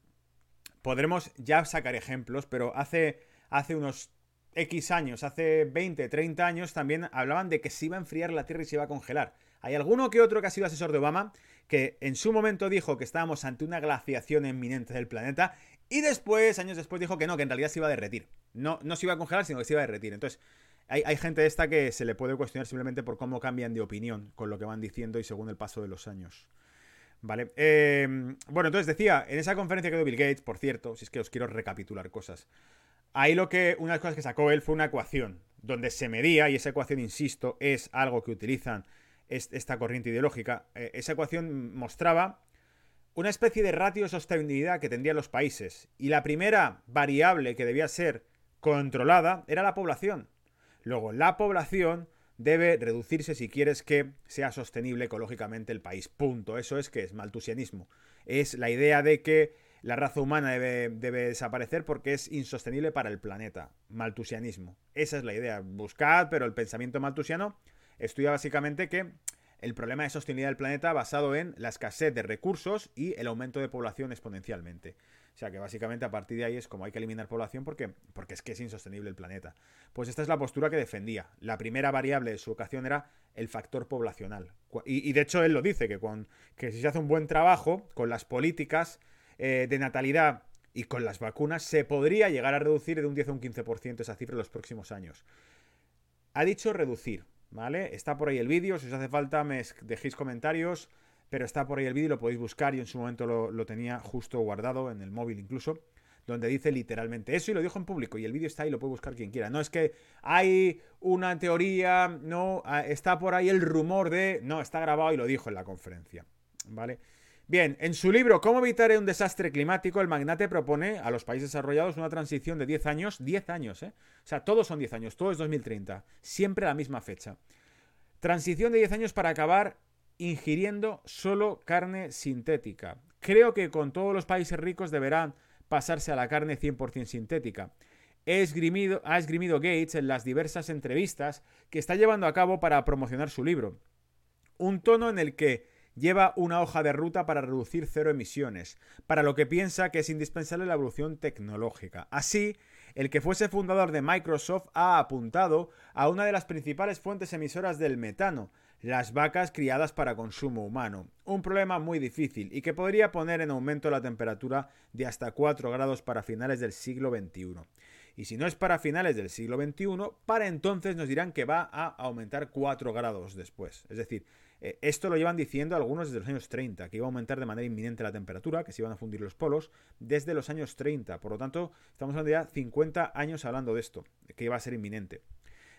podremos ya sacar ejemplos, pero hace, hace unos X años, hace 20, 30 años, también hablaban de que se iba a enfriar la Tierra y se iba a congelar. Hay alguno que otro que ha sido asesor de Obama que en su momento dijo que estábamos ante una glaciación inminente del planeta y después, años después, dijo que no, que en realidad se iba a derretir. No, no se iba a congelar, sino que se iba a derretir. Entonces, hay, hay gente esta que se le puede cuestionar simplemente por cómo cambian de opinión con lo que van diciendo y según el paso de los años. Vale. Eh, bueno, entonces decía, en esa conferencia que dio Bill Gates, por cierto, si es que os quiero recapitular cosas. Ahí lo que, una de las cosas que sacó él fue una ecuación, donde se medía, y esa ecuación, insisto, es algo que utilizan esta corriente ideológica, eh, esa ecuación mostraba una especie de ratio de sostenibilidad que tendrían los países. Y la primera variable que debía ser controlada era la población. Luego, la población debe reducirse si quieres que sea sostenible ecológicamente el país. Punto. Eso es que es maltusianismo. Es la idea de que la raza humana debe, debe, desaparecer porque es insostenible para el planeta. Maltusianismo. Esa es la idea. Buscad, pero el pensamiento maltusiano estudia básicamente que el problema de sostenibilidad del planeta basado en la escasez de recursos y el aumento de población exponencialmente. O sea que básicamente a partir de ahí es como hay que eliminar población porque, porque es que es insostenible el planeta. Pues esta es la postura que defendía. La primera variable de su vocación era el factor poblacional. Y, de hecho él lo dice, que, con, que si se hace un buen trabajo con las políticas eh, de natalidad y con las vacunas, se podría llegar a reducir de un 10 a un 15% esa cifra en los próximos años. Ha dicho reducir, ¿vale? Está por ahí el vídeo, si os hace falta me dejéis comentarios, pero está por ahí el vídeo, lo podéis buscar, y en su momento lo, tenía justo guardado en el móvil incluso, donde dice literalmente eso y lo dijo en público, y el vídeo está ahí, lo puede buscar quien quiera. No es que hay una teoría, no, ah, está por ahí el rumor de, no, está grabado y lo dijo en la conferencia, ¿vale? Bien, en su libro Cómo evitar un desastre climático, el magnate propone a los países desarrollados una transición de 10 años, 10 años, ¿eh? O sea, todos son 10 años, todo es 2030, siempre la misma fecha. Transición de 10 años para acabar ingiriendo solo carne sintética. Creo que con todos los países ricos deberán pasarse a la carne 100% sintética. ha esgrimido Gates en las diversas entrevistas que está llevando a cabo para promocionar su libro. Un tono en el que lleva una hoja de ruta para reducir cero emisiones, para lo que piensa que es indispensable la evolución tecnológica. Así, el que fuese fundador de Microsoft ha apuntado a una de las principales fuentes emisoras del metano, las vacas criadas para consumo humano, un problema muy difícil y que podría poner en aumento la temperatura de hasta 4 grados para finales del siglo XXI. Y si no es para finales del siglo XXI, para entonces nos dirán que va a aumentar 4 grados después. Es decir, eh, esto lo llevan diciendo algunos desde los años 30, que iba a aumentar de manera inminente la temperatura, que se iban a fundir los polos, desde los años 30. Por lo tanto, estamos hablando ya 50 años hablando de esto, que iba a ser inminente.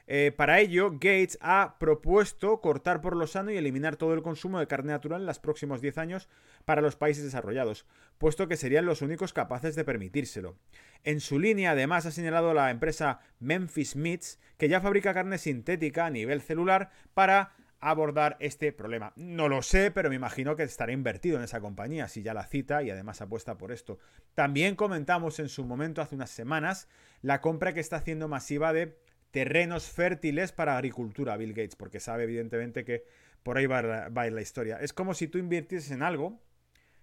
Eh, para ello, Gates ha propuesto cortar por lo sano y eliminar todo el consumo de carne natural en los próximos 10 años para los países desarrollados, puesto que serían los únicos capaces de permitírselo. En su línea, además, ha señalado la empresa Memphis Meats, que ya fabrica carne sintética a nivel celular para abordar este problema. No lo sé, pero me imagino que estará invertido en esa compañía, si ya la cita y además apuesta por esto. También comentamos en su momento, hace unas semanas, la compra que está haciendo masiva de terrenos fértiles para agricultura, Bill Gates, porque sabe evidentemente que por ahí va, va la historia. Es como si tú invirtieses en algo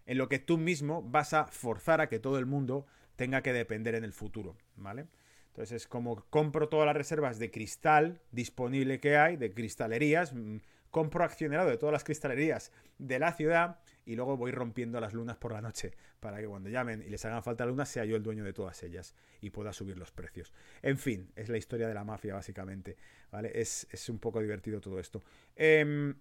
en lo que tú mismo vas a forzar a que todo el mundo tenga que depender en el futuro, ¿vale? Entonces es como compro todas las reservas de cristal disponible que hay, de cristalerías, mm, compro accionado de todas las cristalerías de la ciudad y luego voy rompiendo las lunas por la noche para que cuando llamen y les hagan falta lunas sea yo el dueño de todas ellas y pueda subir los precios. En fin, es la historia de la mafia básicamente, ¿vale? Es, un poco divertido todo esto. Em,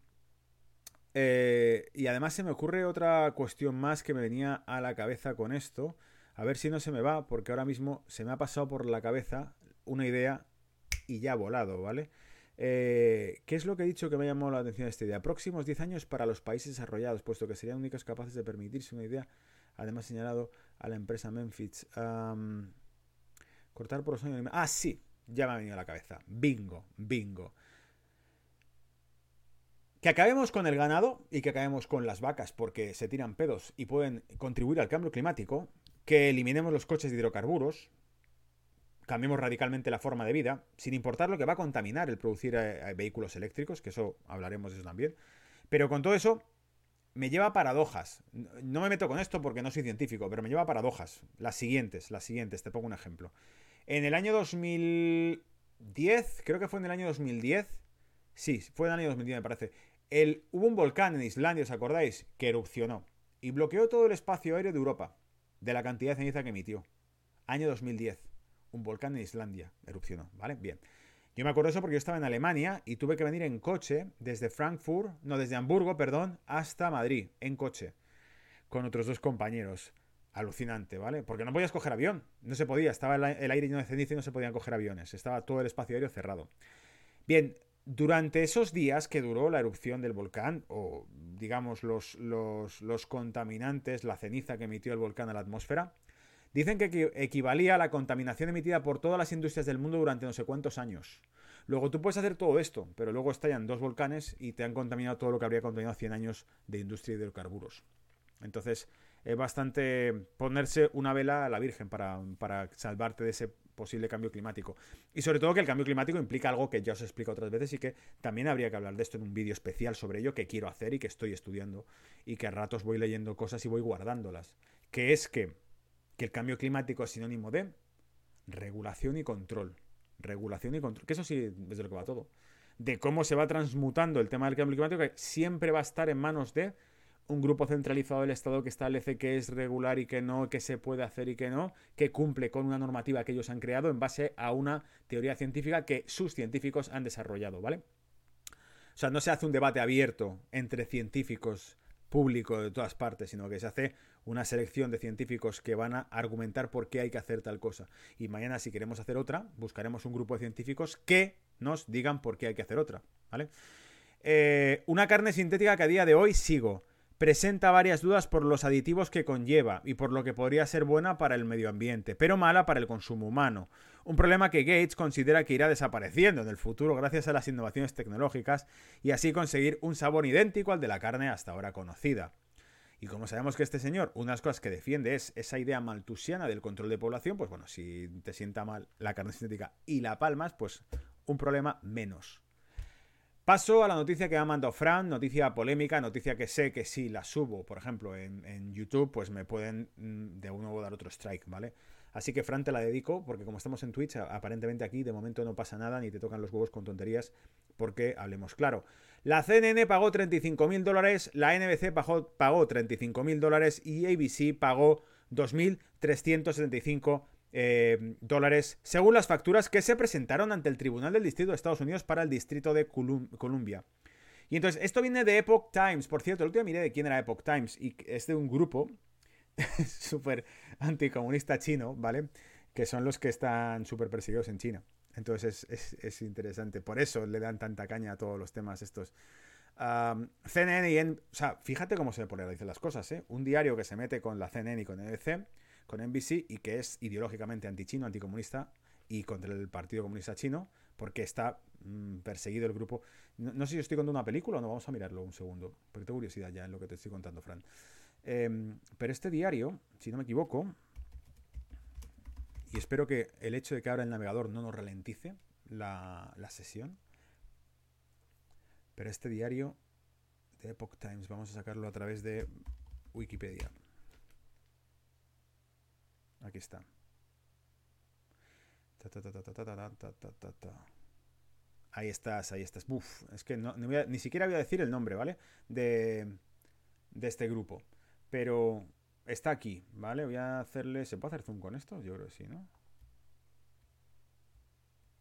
eh, y además se me ocurre otra cuestión más que me venía a la cabeza con esto. A ver si no se me va, porque ahora mismo se me ha pasado por la cabeza una idea y ya ha volado, ¿vale? Eh, ¿Qué es lo que he dicho que me ha llamado la atención esta idea? Próximos 10 años para los países desarrollados, puesto que serían únicos capaces de permitirse una idea. Además, señalado a la empresa Memphis. cortar por los años. Ah, sí, ya me ha venido a la cabeza. Bingo, bingo. Que acabemos con el ganado y que acabemos con las vacas porque se tiran pedos y pueden contribuir al cambio climático. Que eliminemos los coches de hidrocarburos, cambiemos radicalmente la forma de vida, sin importar lo que va a contaminar el producir eh, vehículos eléctricos, que eso hablaremos de eso también. Pero con todo eso, me lleva a paradojas. No me meto con esto porque no soy científico, pero me lleva a paradojas. Las siguientes, las siguientes, te pongo un ejemplo. En el año 2010, creo que fue en el año 2010, sí, fue en el año 2010 me parece, el, hubo un volcán en Islandia, ¿os acordáis? Que erupcionó y bloqueó todo el espacio aéreo de Europa, de la cantidad de ceniza que emitió. Año 2010 un volcán en Islandia erupcionó, ¿vale? Bien. Yo me acuerdo eso porque yo estaba en Alemania y tuve que venir en coche desde Frankfurt, no, desde Hamburgo, perdón, hasta Madrid, en coche, con otros dos compañeros. Alucinante, ¿vale? Porque no podías coger avión, no se podía, estaba el aire lleno de ceniza y no se podían coger aviones, estaba todo el espacio aéreo cerrado. Bien, durante esos días que duró la erupción del volcán, o digamos los, los, los contaminantes, la ceniza que emitió el volcán a la atmósfera, Dicen que equivalía a la contaminación emitida por todas las industrias del mundo durante no sé cuántos años. Luego tú puedes hacer todo esto, pero luego estallan dos volcanes y te han contaminado todo lo que habría contaminado 100 años de industria de hidrocarburos. Entonces, es bastante ponerse una vela a la Virgen para, para, salvarte de ese posible cambio climático. Y sobre todo que el cambio climático implica algo que ya os he explicado otras veces y que también habría que hablar de esto en un vídeo especial sobre ello que quiero hacer y que estoy estudiando y que a ratos voy leyendo cosas y voy guardándolas. Que es que que el cambio climático es sinónimo de regulación y control. Regulación y control. Que eso sí es de lo que va todo. De cómo se va transmutando el tema del cambio climático, que siempre va a estar en manos de un grupo centralizado del Estado que establece qué es regular y qué no, qué se puede hacer y qué no, que cumple con una normativa que ellos han creado en base a una teoría científica que sus científicos han desarrollado, ¿vale? O sea, no se hace un debate abierto entre científicos público de todas partes, sino que se hace una selección de científicos que van a argumentar por qué hay que hacer tal cosa. Y mañana, si queremos hacer otra, buscaremos un grupo de científicos que nos digan por qué hay que hacer otra. ¿Vale? Eh, una carne sintética que a día de hoy sigo presenta varias dudas por los aditivos que conlleva y por lo que podría ser buena para el medio ambiente, pero mala para el consumo humano. Un problema que Gates considera que irá desapareciendo en el futuro gracias a las innovaciones tecnológicas y así conseguir un sabor idéntico al de la carne hasta ahora conocida. Y como sabemos que este señor, una de las cosas que defiende es esa idea maltusiana del control de población, pues bueno, si te sienta mal la carne sintética y la palmas, pues un problema menos. Paso a la noticia que ha mandado Fran, noticia polémica, noticia que sé que si la subo, por ejemplo, en, YouTube, pues me pueden mm, de nuevo dar otro strike, ¿vale? Así que Fran te la dedico, porque como estamos en Twitch, aparentemente aquí de momento no pasa nada, ni te tocan los huevos con tonterías, porque hablemos claro. La CNN pagó 35.000 dólares, la NBC pagó, pagó 35.000 dólares y ABC pagó 2.375 eh, dólares, según las facturas que se presentaron ante el Tribunal del Distrito de Estados Unidos para el Distrito de Columbia. Y entonces, esto viene de Epoch Times. Por cierto, el último miré de quién era Epoch Times. Y es de un grupo [LAUGHS] súper anticomunista chino, ¿vale? Que son los que están súper perseguidos en China. Entonces es, interesante. Por eso le dan tanta caña a todos los temas estos. CNN y... En, o sea, fíjate cómo se polarizan las cosas, ¿eh? Un diario que se mete con la CNN y con NBC con NBC y que es ideológicamente antichino, anticomunista y contra el Partido Comunista Chino, porque está mm, perseguido el grupo. No, sé si estoy contando una película o no, vamos a mirarlo un segundo, porque tengo curiosidad ya en lo que te estoy contando, Fran. Em, pero este diario, si no me equivoco, y espero que el hecho de que abra el navegador no nos ralentice la, la sesión, pero este diario de Epoch Times, vamos a sacarlo a través de Wikipedia. Aquí está. Ahí estás, ahí estás. Uf, es que no, ni siquiera voy a decir el nombre, ¿vale? De, de este grupo. Pero está aquí, ¿vale? Voy a hacerle... ¿Se puede hacer zoom con esto? Yo creo que sí, ¿no?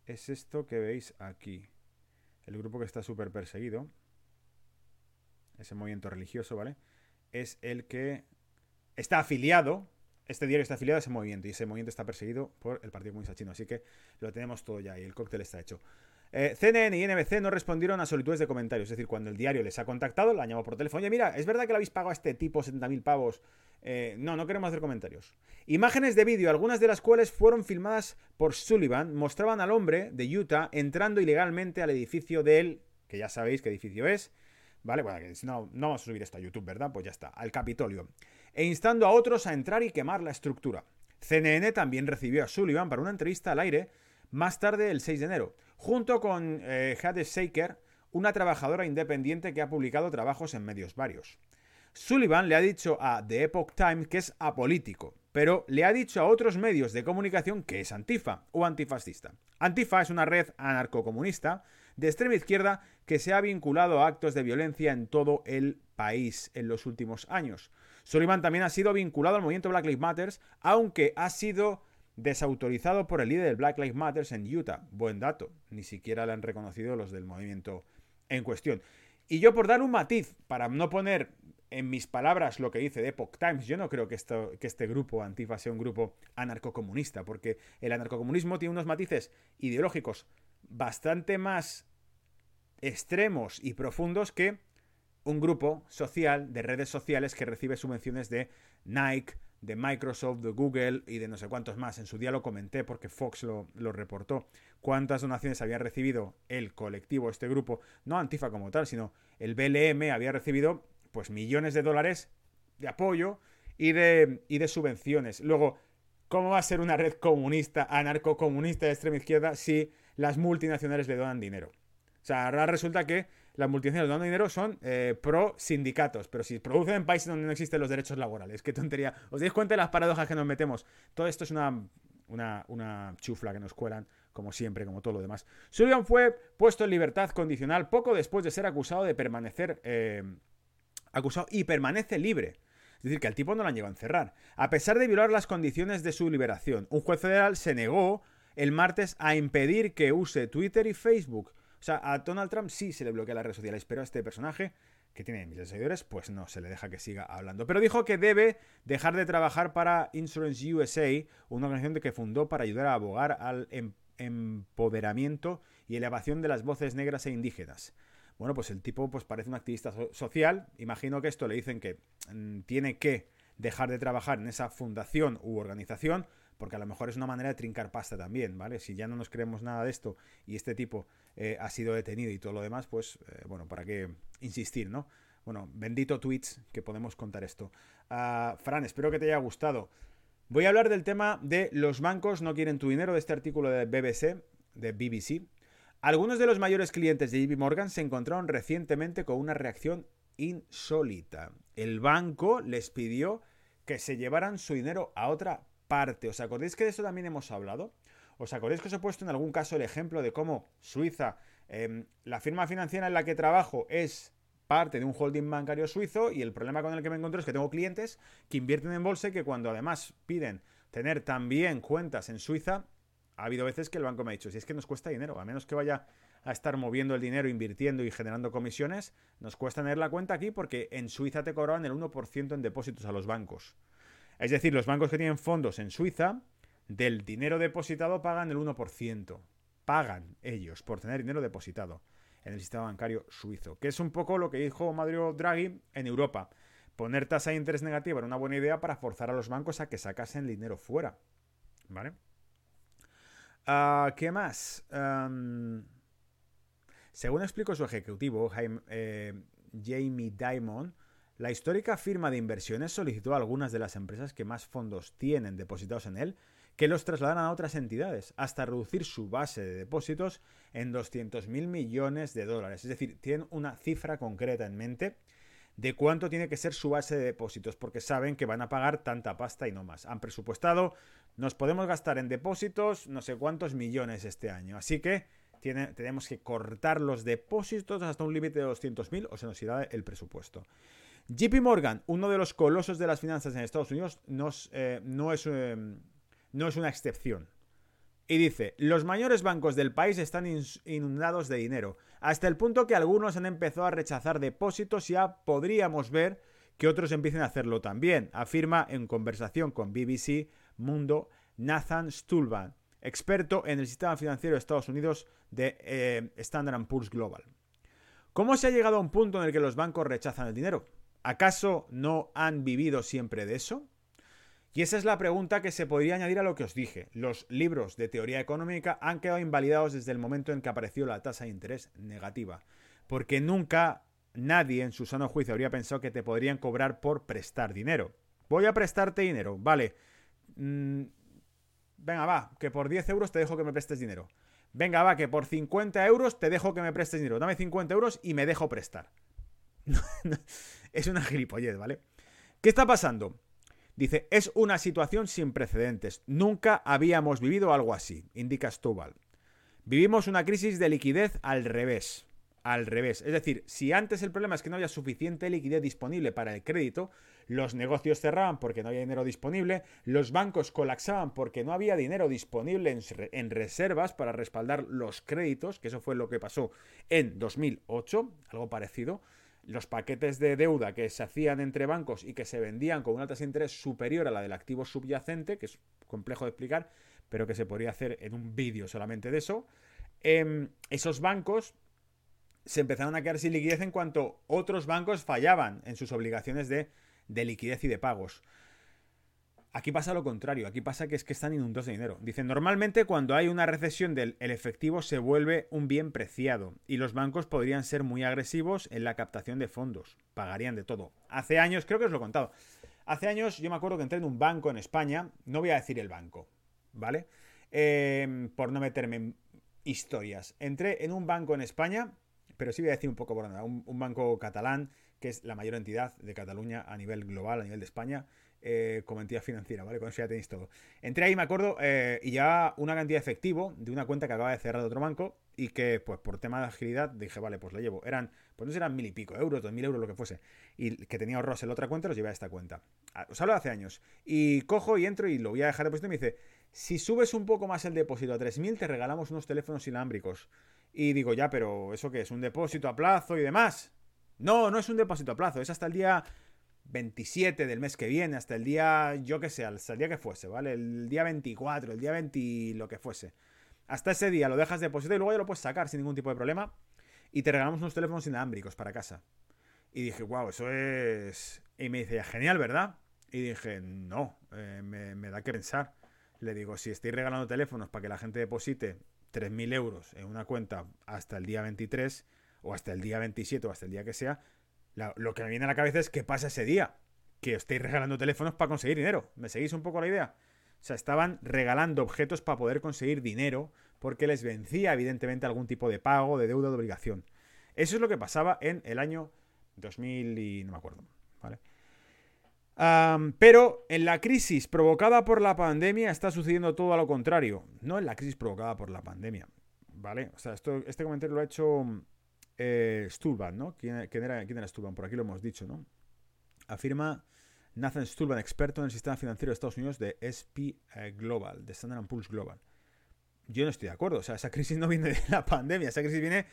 Es esto que veis aquí. El grupo que está súper perseguido. Ese movimiento religioso, ¿vale? Es el que está afiliado. Este diario está afiliado a ese movimiento. Y ese movimiento está perseguido por el Partido Comunista Chino. Así que lo tenemos todo ya y el cóctel está hecho. Eh, CNN y NBC no respondieron a solicitudes de comentarios. Es decir, cuando el diario les ha contactado, la llamado por teléfono. Oye, mira, ¿es verdad que le habéis pagado a este tipo 70.000 pavos? Eh, no, no queremos hacer comentarios. Imágenes de vídeo, algunas de las cuales fueron filmadas por Sullivan, mostraban al hombre de Utah entrando ilegalmente al edificio de él, que ya sabéis qué edificio es. ¿Vale? Bueno, no, no vamos a subir esto a YouTube, ¿verdad? Pues ya está, al Capitolio. E instando a otros a entrar y quemar la estructura. CNN también recibió a Sullivan para una entrevista al aire más tarde, el 6 de enero junto con eh, Shaker, una trabajadora independiente que ha publicado trabajos en medios varios. Sullivan le ha dicho a The Epoch Times que es apolítico, pero le ha dicho a otros medios de comunicación que es antifa o antifascista. Antifa es una red anarcocomunista de extrema izquierda que se ha vinculado a actos de violencia en todo el país en los últimos años. Sullivan también ha sido vinculado al movimiento Black Lives Matter, aunque ha sido desautorizado por el líder del Black Lives Matter en Utah. Buen dato, ni siquiera le han reconocido los del movimiento en cuestión. Y yo por dar un matiz, para no poner en mis palabras lo que dice The Epoch Times, yo no creo que, que este grupo Antifa sea un grupo anarcocomunista, porque el anarcocomunismo tiene unos matices ideológicos bastante más extremos y profundos que un grupo social de redes sociales que recibe subvenciones de Nike, de Microsoft, de Google y de no sé cuántos más. En su día lo comenté porque Fox lo, reportó. ¿Cuántas donaciones había recibido el colectivo, este grupo? No Antifa como tal, sino el BLM había recibido pues millones de dólares de apoyo y de, y de subvenciones. Luego, ¿cómo va a ser una red comunista, anarcocomunista de extrema izquierda si las multinacionales le donan dinero? O sea, ahora resulta que las multinacionales dando dinero son eh, pro sindicatos, pero si producen en países donde no existen los derechos laborales, qué tontería. ¿Os dais cuenta de las paradojas que nos metemos? Todo esto es una, una, chufla que nos cuelan, como siempre, como todo lo demás. Sullivan fue puesto en libertad condicional poco después de ser acusado de permanecer... Eh, acusado y permanece libre. Es decir, que al tipo no lo han llegado a encerrar. A pesar de violar las condiciones de su liberación, un juez federal se negó el martes a impedir que use Twitter y Facebook o sea, a Donald Trump sí se le bloquea las redes sociales, pero a este personaje, que tiene miles de seguidores, pues no se le deja que siga hablando. Pero dijo que debe dejar de trabajar para Insurance USA, una organización que fundó para ayudar a abogar al em-, empoderamiento y elevación de las voces negras e indígenas. Bueno, pues el tipo pues parece un activista social. Imagino que esto le dicen que mm, tiene que dejar de trabajar en esa fundación u organización porque a lo mejor es una manera de trincar pasta también, ¿vale? Si ya no nos creemos nada de esto y este tipo eh, ha sido detenido y todo lo demás, pues eh, bueno, ¿para qué insistir, no? Bueno, bendito tweets que podemos contar esto. Uh, Fran, espero que te haya gustado. Voy a hablar del tema de los bancos no quieren tu dinero de este artículo de BBC, de BBC. Algunos de los mayores clientes de JP Morgan se encontraron recientemente con una reacción insólita. El banco les pidió que se llevaran su dinero a otra parte. ¿Os acordáis que de eso también hemos hablado? ¿Os acordáis que os he puesto en algún caso el ejemplo de cómo Suiza, em, la firma financiera en la que trabajo es parte de un holding bancario suizo y el problema con el que me encuentro es que tengo clientes que invierten en bolsa y que cuando además piden tener también cuentas en Suiza, ha habido veces que el banco me ha dicho, si es que nos cuesta dinero, a menos que vaya a estar moviendo el dinero, invirtiendo y generando comisiones, nos cuesta tener la cuenta aquí porque en Suiza te cobraban el 1% en depósitos a los bancos. Es decir, los bancos que tienen fondos en Suiza, del dinero depositado pagan el 1%. Pagan ellos por tener dinero depositado en el sistema bancario suizo. Que es un poco lo que dijo Mario Draghi en Europa. Poner tasa de interés negativa era una buena idea para forzar a los bancos a que sacasen dinero fuera. ¿Vale? Ah, ¿Qué más? según explicó su ejecutivo, eh, Jamie Dimon, la histórica firma de inversiones solicitó a algunas de las empresas que más fondos tienen depositados en él que los trasladaran a otras entidades, hasta reducir su base de depósitos en 200.000 millones de dólares. Es decir, tienen una cifra concreta en mente de cuánto tiene que ser su base de depósitos, porque saben que van a pagar tanta pasta y no más. Han presupuestado, nos podemos gastar en depósitos no sé cuántos millones este año. Así que tenemos que cortar los depósitos hasta un límite de 200.000 o se nos irá el presupuesto. JP Morgan, uno de los colosos de las finanzas en Estados Unidos, eh, no, es, eh, no es una excepción. Y dice, los mayores bancos del país están inundados de dinero, hasta el punto que algunos han empezado a rechazar depósitos y ya podríamos ver que otros empiecen a hacerlo también, afirma en conversación con BBC Mundo Nathan Stulban, experto en el sistema financiero de Estados Unidos de eh, Standard Poor's Global. ¿Cómo se ha llegado a un punto en el que los bancos rechazan el dinero? ¿Acaso no han vivido siempre de eso? Y esa es la pregunta que se podría añadir a lo que os dije. Los libros de teoría económica han quedado invalidados desde el momento en que apareció la tasa de interés negativa, porque nunca nadie en su sano juicio habría pensado que te podrían cobrar por prestar dinero. Voy a prestarte dinero, vale. Mm, venga, va, que por 10 euros te dejo que me prestes dinero. Venga, va, que por 50 euros te dejo que me prestes dinero. Dame 50 euros y me dejo prestar. [LAUGHS] es una gilipollez, ¿vale? ¿Qué está pasando? Dice, es una situación sin precedentes. Nunca habíamos vivido algo así, indica Stubal. Vivimos una crisis de liquidez al revés. Al revés. Es decir, si antes el problema es que no había suficiente liquidez disponible para el crédito, los negocios cerraban porque no había dinero disponible, los bancos colapsaban porque no había dinero disponible en, en reservas para respaldar los créditos, que eso fue lo que pasó en 2008, algo parecido los paquetes de deuda que se hacían entre bancos y que se vendían con una tasa de interés superior a la del activo subyacente, que es complejo de explicar, pero que se podría hacer en un vídeo solamente de eso, em, esos bancos se empezaron a quedar sin liquidez en cuanto otros bancos fallaban en sus obligaciones de liquidez y de pagos. Aquí pasa lo contrario, aquí pasa que es que están inundados de dinero. Dicen, normalmente cuando hay una recesión del efectivo se vuelve un bien preciado y los bancos podrían ser muy agresivos en la captación de fondos, pagarían de todo. Hace años, creo que os lo he contado, hace años yo me acuerdo que entré en un banco en España, no voy a decir el banco, ¿vale? Em, por no meterme en historias. Entré en un banco en España, pero sí voy a decir un poco por nada, un banco catalán, que es la mayor entidad de Cataluña a nivel global, a nivel de España eh, como entidad financiera, ¿vale? Con eso ya tenéis todo. Entré ahí, me acuerdo, eh, y ya una cantidad de efectivo de una cuenta que acaba de cerrar de otro banco y que, pues, por tema de agilidad, dije, vale, pues lo llevo. Eran, pues no sé, eran mil y pico euros, dos mil euros, lo que fuese. Y que tenía ahorros en la otra cuenta, los llevé a esta cuenta. Ah, os hablo de hace años. Y cojo y entro y lo voy a dejar depósito y me dice, si subes un poco más el depósito a 3.000, te regalamos unos teléfonos inalámbricos. Y digo, ya, pero ¿eso qué es? ¿Un depósito a plazo y demás? No, no es un depósito a plazo, es hasta el día 27 del mes que viene, hasta el día, yo qué sé, hasta el día que fuese, ¿vale? El día 24, el día 20, lo que fuese. Hasta ese día lo dejas depositado y luego ya lo puedes sacar sin ningún tipo de problema. Y te regalamos unos teléfonos inalámbricos para casa. Y dije, wow, eso es... Y me dice, genial, ¿verdad? Y dije, no, eh, me, me, da que pensar. Le digo, si estoy regalando teléfonos para que la gente deposite 3.000 euros en una cuenta hasta el día 23, o hasta el día 27, o hasta el día que sea, lo que me viene a la cabeza es qué pasa ese día. Que estéis regalando teléfonos para conseguir dinero. ¿Me seguís un poco la idea? O sea, estaban regalando objetos para poder conseguir dinero porque les vencía evidentemente algún tipo de pago, de deuda, de obligación. Eso es lo que pasaba en el año 2000 y no me acuerdo. ¿vale? pero en la crisis provocada por la pandemia está sucediendo todo a lo contrario. No en la crisis provocada por la pandemia. ¿Vale? O sea, esto, este comentario lo ha hecho eh, Stulban, ¿no? ¿Quién, era, ¿Quién, era, Stulban? Por aquí lo hemos dicho, ¿no? Afirma Nathan Stulban, experto en el sistema financiero de Estados Unidos de SP eh, Global, de Standard Poor's Global. Yo no estoy de acuerdo, o sea, esa crisis no [LAUGHS] viene de la pandemia, esa crisis viene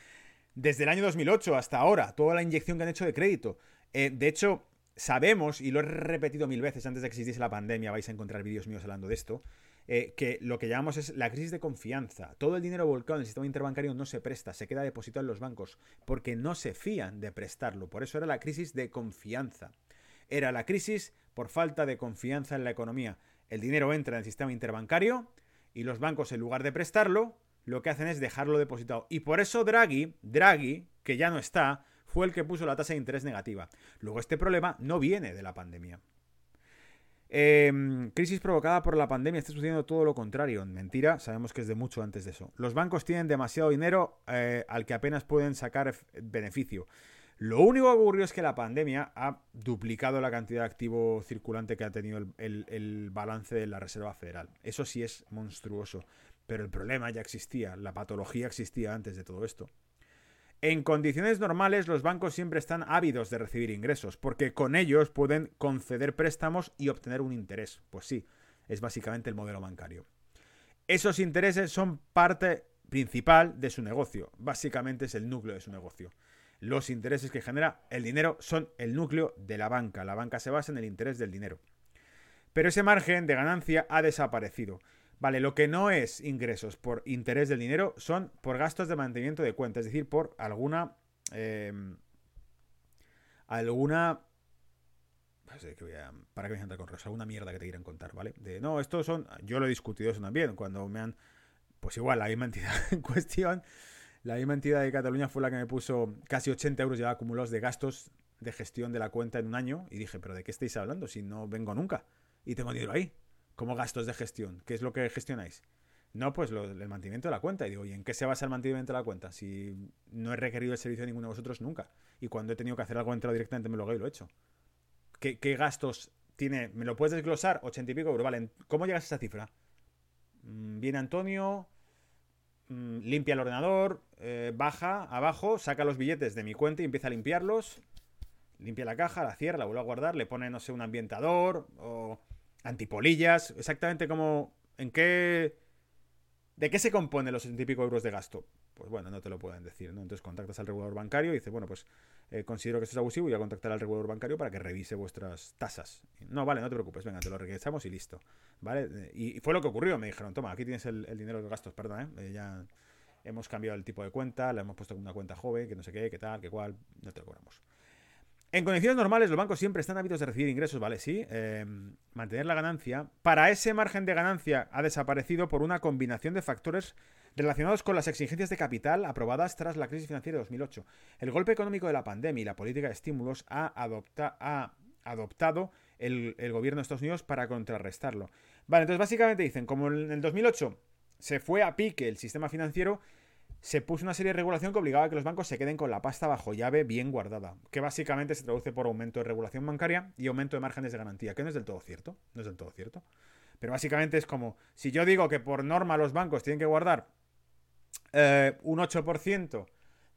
desde el año 2008 hasta ahora, toda la inyección que han hecho de crédito. Eh, de hecho, sabemos, y lo he repetido mil veces antes de que existiese la pandemia, vais a encontrar vídeos míos hablando de esto, eh, que lo que llamamos es la crisis de confianza. Todo el dinero volcado en el sistema interbancario no se presta, se queda depositado en los bancos, porque no se fían de prestarlo. Por eso era la crisis de confianza. Era la crisis por falta de confianza en la economía. El dinero entra en el sistema interbancario y los bancos, en lugar de prestarlo, lo que hacen es dejarlo depositado. Y por eso Draghi, Draghi, que ya no está, fue el que puso la tasa de interés negativa. Luego este problema no viene de la pandemia. Em, crisis provocada por la pandemia. Está sucediendo todo lo contrario. Mentira, sabemos que es de mucho antes de eso. Los bancos tienen demasiado dinero eh, al que apenas pueden sacar beneficio. Lo único que ocurrió es que la pandemia ha duplicado la cantidad de activo circulante que ha tenido el, balance de la Reserva Federal. Eso sí es monstruoso. pero el problema ya existía, la patología existía antes de todo esto. En condiciones normales los bancos siempre están ávidos de recibir ingresos, porque con ellos pueden conceder préstamos y obtener un interés. Pues sí, es básicamente el modelo bancario. Esos intereses son parte principal de su negocio, básicamente es el núcleo de su negocio. Los intereses que genera el dinero son el núcleo de la banca. La banca se basa en el interés del dinero. Pero ese margen de ganancia ha desaparecido. Vale, lo que no es ingresos por interés del dinero son por gastos de mantenimiento de cuenta, es decir, por alguna... Em, alguna... para que me con alguna mierda que te quieran contar, ¿vale? De, no, estos son... Yo lo he discutido eso también, cuando me han... Pues igual, la misma entidad [LAUGHS] en cuestión, la misma entidad de Cataluña fue la que me puso casi 80 euros ya acumulados de gastos de gestión de la cuenta en un año y dije, pero ¿de qué estáis hablando si no vengo nunca? Y tengo dinero ahí como gastos de gestión. ¿Qué es lo que gestionáis? No, pues el mantenimiento de la cuenta. Y digo, ¿y en qué se basa el mantenimiento de la cuenta? Si no he requerido el servicio de ninguno de vosotros nunca. Y cuando he tenido que hacer algo entrado directamente me lo he y lo he hecho. ¿Qué, gastos tiene? ¿Me lo puedes desglosar? 80 y pico euros. Vale, ¿cómo llegas a esa cifra? Mm, viene Antonio, mm, limpia el ordenador, eh, baja abajo, saca los billetes de mi cuenta y empieza a limpiarlos. Limpia la caja, la cierra, la vuelve a guardar, le pone, no sé, un ambientador o antipolillas, exactamente como en qué... ¿De qué se compone los 60 y pico euros de gasto? Pues bueno, no te lo pueden decir, ¿no? Entonces contactas al regulador bancario y dices, bueno, pues eh, considero que esto es abusivo y voy a contactar al regulador bancario para que revise vuestras tasas. No, vale, no te preocupes, venga, te lo regresamos y listo. ¿Vale? Y, fue lo que ocurrió, me dijeron, toma, aquí tienes el, dinero de los gastos, perdón, ¿eh? ¿eh? Ya hemos cambiado el tipo de cuenta, la hemos puesto como una cuenta joven, que no sé qué, qué tal, qué cual, no te lo cobramos. En condiciones normales, los bancos siempre están hábitos de recibir ingresos, ¿vale? Sí, em, mantener la ganancia. Para ese margen de ganancia ha desaparecido por una combinación de factores relacionados con las exigencias de capital aprobadas tras la crisis financiera de 2008. El golpe económico de la pandemia y la política de estímulos ha, adoptado el, el, gobierno de Estados Unidos para contrarrestarlo. Vale, entonces básicamente dicen, como en el 2008 se fue a pique el sistema financiero, se puso una serie de regulación que obligaba a que los bancos se queden con la pasta bajo llave bien guardada, que básicamente se traduce por aumento de regulación bancaria y aumento de márgenes de garantía, que no es del todo cierto, no es del todo cierto. Pero básicamente es como, si yo digo que por norma los bancos tienen que guardar eh, un 8%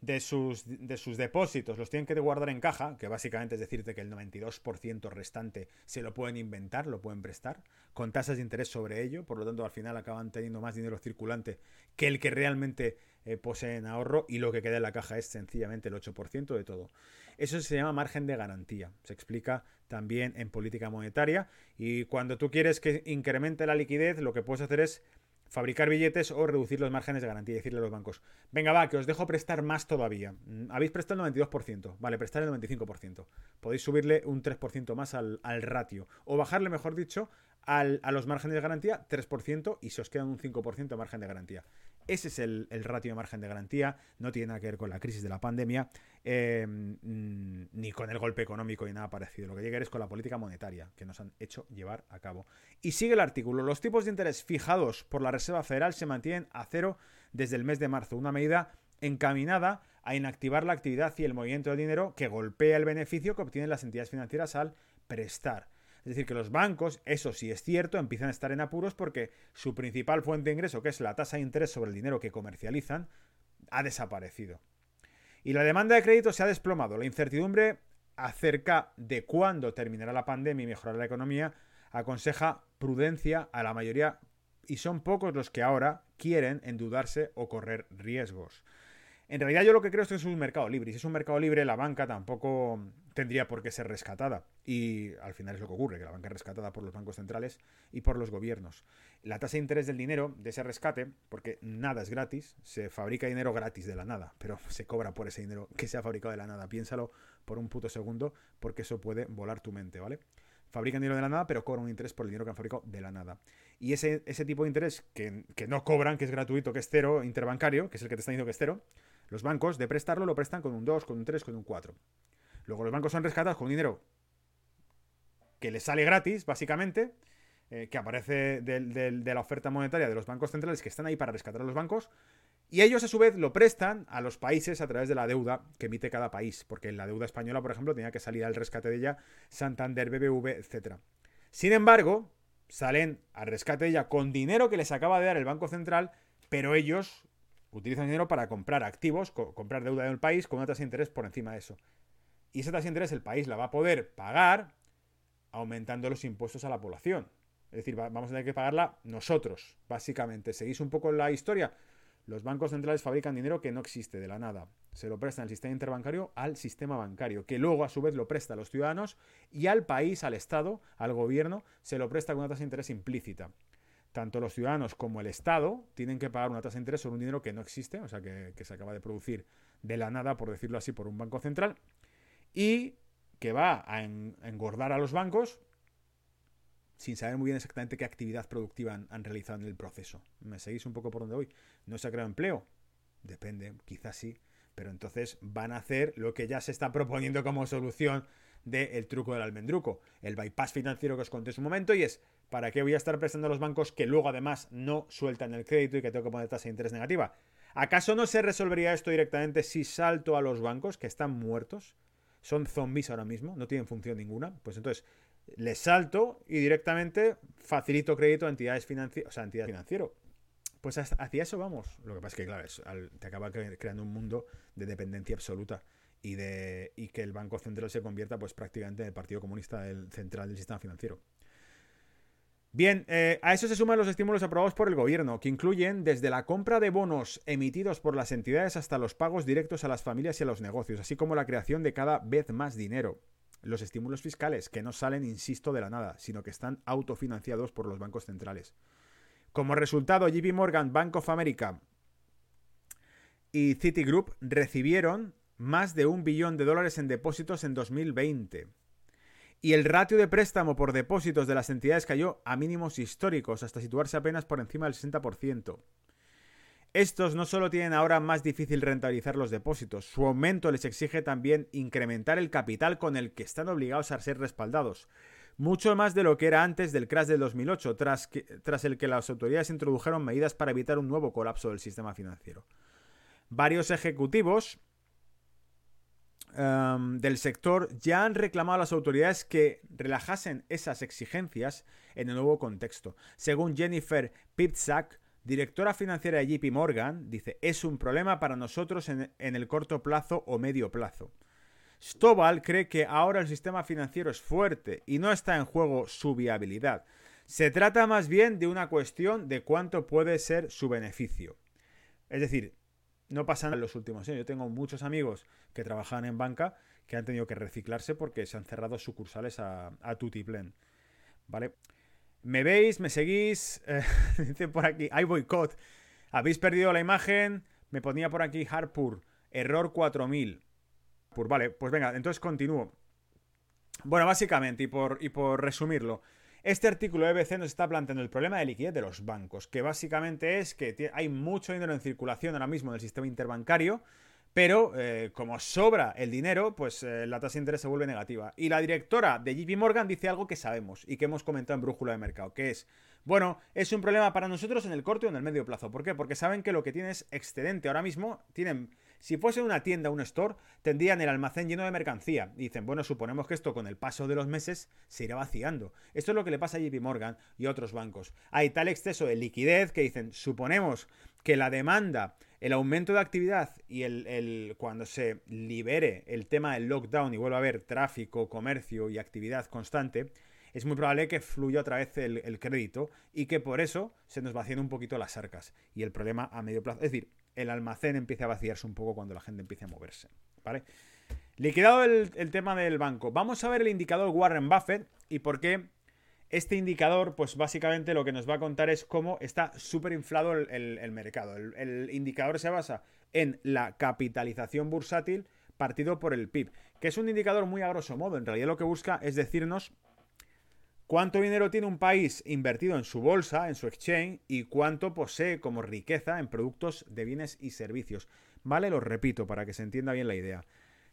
de sus, de sus depósitos. Los tienen que guardar en caja, que básicamente es decirte que el 92% restante se lo pueden inventar, lo pueden prestar, con tasas de interés sobre ello, por lo tanto al final acaban teniendo más dinero circulante que el que realmente eh, poseen ahorro y lo que queda en la caja es sencillamente el 8% de todo. Eso se llama margen de garantía, se explica también en política monetaria. Y cuando tú quieres que incremente la liquidez, lo que puedes hacer es fabricar billetes o reducir los márgenes de garantía y decirle a los bancos, venga va, que os dejo prestar más todavía. Mm, habéis prestado el 92%, vale, prestar el 95%. Podéis subirle un 3% más al, ratio o bajarle, mejor dicho, a los márgenes de garantía 3% y se os queda un 5% de margen de garantía. Ese es el, ratio de margen de garantía, no tiene nada que ver con la crisis de la pandemia, em, mm, ni con el golpe económico ni nada parecido. Lo que llega es con la política monetaria que nos han hecho llevar a cabo. Y sigue el artículo. Los tipos de interés fijados por la Reserva Federal se mantienen a cero desde el mes de marzo, una medida encaminada a inactivar la actividad y el movimiento de dinero que golpea el beneficio que obtienen las entidades financieras al prestar. Es decir, que los bancos, eso sí es cierto, empiezan a estar en apuros porque su principal fuente de ingreso, que es la tasa de interés sobre el dinero que comercializan, ha desaparecido. Y la demanda de crédito se ha desplomado. La incertidumbre acerca de cuándo terminará la pandemia y mejorará la economía aconseja prudencia a la mayoría y son pocos los que ahora quieren endeudarse o correr riesgos. En realidad yo lo que creo es que es un mercado libre. Y si es un mercado libre, la banca tampoco tendría por qué ser rescatada. Y al final es lo que ocurre, que la banca es rescatada por los bancos centrales y por los gobiernos. La tasa de interés del dinero, de ese rescate, porque nada es gratis, se fabrica dinero gratis de la nada, pero [LAUGHS] se cobra por ese dinero que se ha fabricado de la nada. Piénsalo por un puto segundo, porque eso puede volar tu mente, ¿vale? Fabrican dinero de la nada, pero cobran un interés por el dinero que han fabricado de la nada. Y ese, ese tipo de interés que, que no cobran, que es gratuito, que es cero, interbancario, que es el que te está diciendo que es cero, los bancos de prestarlo lo prestan con un 2, con un 3, con un 4. Luego los bancos son rescatados con dinero que les sale gratis, básicamente, eh, que aparece de, la oferta monetaria de los bancos centrales que están ahí para rescatar a los bancos, y ellos a su vez lo prestan a los países a través de la deuda que emite cada país, porque la deuda española, por ejemplo, tenía que salir al rescate de ella Santander, BBV, etc. Sin embargo, salen al rescate de ella con dinero que les acaba de dar el Banco Central, pero ellos utilizan dinero para comprar activos, comprar deuda del país con una tasa de interés por encima de eso. Y esa tasa de interés el país la va a poder pagar aumentando los impuestos a la población. Es decir, vamos a tener que pagarla nosotros, básicamente. ¿Seguís un poco la historia? Los bancos centrales fabrican dinero que no existe de la nada. Se lo prestan al sistema interbancario al sistema bancario, que luego a su vez lo presta a los ciudadanos y al país, al Estado, al gobierno, se lo presta con una tasa de interés implícita. Tanto los ciudadanos como el Estado tienen que pagar una tasa de interés sobre un dinero que no existe, o sea, que, se acaba de producir de la nada, por decirlo así, por un banco central, y que va a engordar a los bancos sin saber muy bien exactamente qué actividad productiva han, realizado en el proceso. ¿Me seguís un poco por donde voy? ¿No se ha creado empleo? Depende, quizás sí. Pero entonces van a hacer lo que ya se está proponiendo como solución del truco del almendruco. El bypass financiero que os conté en su momento y es, ¿para qué voy a estar prestando a los bancos que luego además no sueltan el crédito y que tengo que poner tasa de interés negativa? ¿Acaso no se resolvería esto directamente si salto a los bancos que están muertos? Son zombies ahora mismo, no tienen función ninguna. Pues entonces, les salto y directamente facilito crédito a entidades financieras, o sea, entidades financieras. Pues hacia eso vamos. Lo que pasa es que, claro, te acaba creando un mundo de dependencia absoluta y, de, y que el Banco Central se convierta pues prácticamente en el Partido Comunista del, central del sistema financiero. Bien, eh, a eso se suman los estímulos aprobados por el gobierno, que incluyen desde la compra de bonos emitidos por las entidades hasta los pagos directos a las familias y a los negocios, así como la creación de cada vez más dinero los estímulos fiscales, que no salen, insisto, de la nada, sino que están autofinanciados por los bancos centrales. Como resultado, JP Morgan, Bank of America y Citigroup recibieron más de un billón de dólares en depósitos en 2020. Y el ratio de préstamo por depósitos de las entidades cayó a mínimos históricos, hasta situarse apenas por encima del 60%. Estos no solo tienen ahora más difícil rentabilizar los depósitos, su aumento les exige también incrementar el capital con el que están obligados a ser respaldados, mucho más de lo que era antes del crash del 2008, tras, tras el que las autoridades introdujeron medidas para evitar un nuevo colapso del sistema financiero. Varios ejecutivos em, del sector ya han reclamado a las autoridades que relajasen esas exigencias en el nuevo contexto. Según Jennifer Pitzak, directora financiera de JP Morgan, dice, es un problema para nosotros en, el corto plazo o medio plazo. Stovall cree que ahora el sistema financiero es fuerte y no está en juego su viabilidad. Se trata más bien de una cuestión de cuánto puede ser su beneficio. Es decir, no pasa nada en los últimos años. Yo tengo muchos amigos que trabajan en banca que han tenido que reciclarse porque se han cerrado sucursales a, a Tutiplen. ¿Vale? ¿Me veis? ¿Me seguís? Eh, [LAUGHS] dice por aquí, hay boicot. ¿Habéis perdido la imagen? Me ponía por aquí Harpur, error 4000. Pues vale, pues venga, entonces continúo. Bueno, básicamente, y por, y por resumirlo, este artículo de EBC nos está planteando el problema de liquidez de los bancos, que básicamente es que hay mucho dinero en circulación ahora mismo en el sistema interbancario, pero eh, como sobra el dinero, pues eh, la tasa de interés se vuelve negativa. Y la directora de JP Morgan dice algo que sabemos y que hemos comentado en Brújula de Mercado, que es, bueno, es un problema para nosotros en el corto y en el medio plazo. ¿Por qué? Porque saben que lo que tiene es excedente. Ahora mismo tienen si fuese una tienda, un store, tendrían el almacén lleno de mercancía. Y dicen, bueno, suponemos que esto con el paso de los meses se irá vaciando. Esto es lo que le pasa a JP Morgan y otros bancos. Hay tal exceso de liquidez que dicen, suponemos que la demanda el aumento de actividad y el, cuando se libere el tema del lockdown y vuelva a haber tráfico, comercio y actividad constante, es muy probable que fluya otra vez el, crédito y que por eso se nos vacíen un poquito las arcas y el problema a medio plazo. Es decir, el almacén empieza a vaciarse un poco cuando la gente empiece a moverse. ¿Vale? Liquidado el, el tema del banco, vamos a ver el indicador Warren Buffett y por qué este indicador, pues básicamente lo que nos va a contar es cómo está súper inflado el, mercado. El, indicador se basa en la capitalización bursátil partido por el PIB, que es un indicador muy a grosso modo. En realidad lo que busca es decirnos cuánto dinero tiene un país invertido en su bolsa, en su exchange, y cuánto posee como riqueza en productos de bienes y servicios. ¿Vale? Lo repito para que se entienda bien la idea.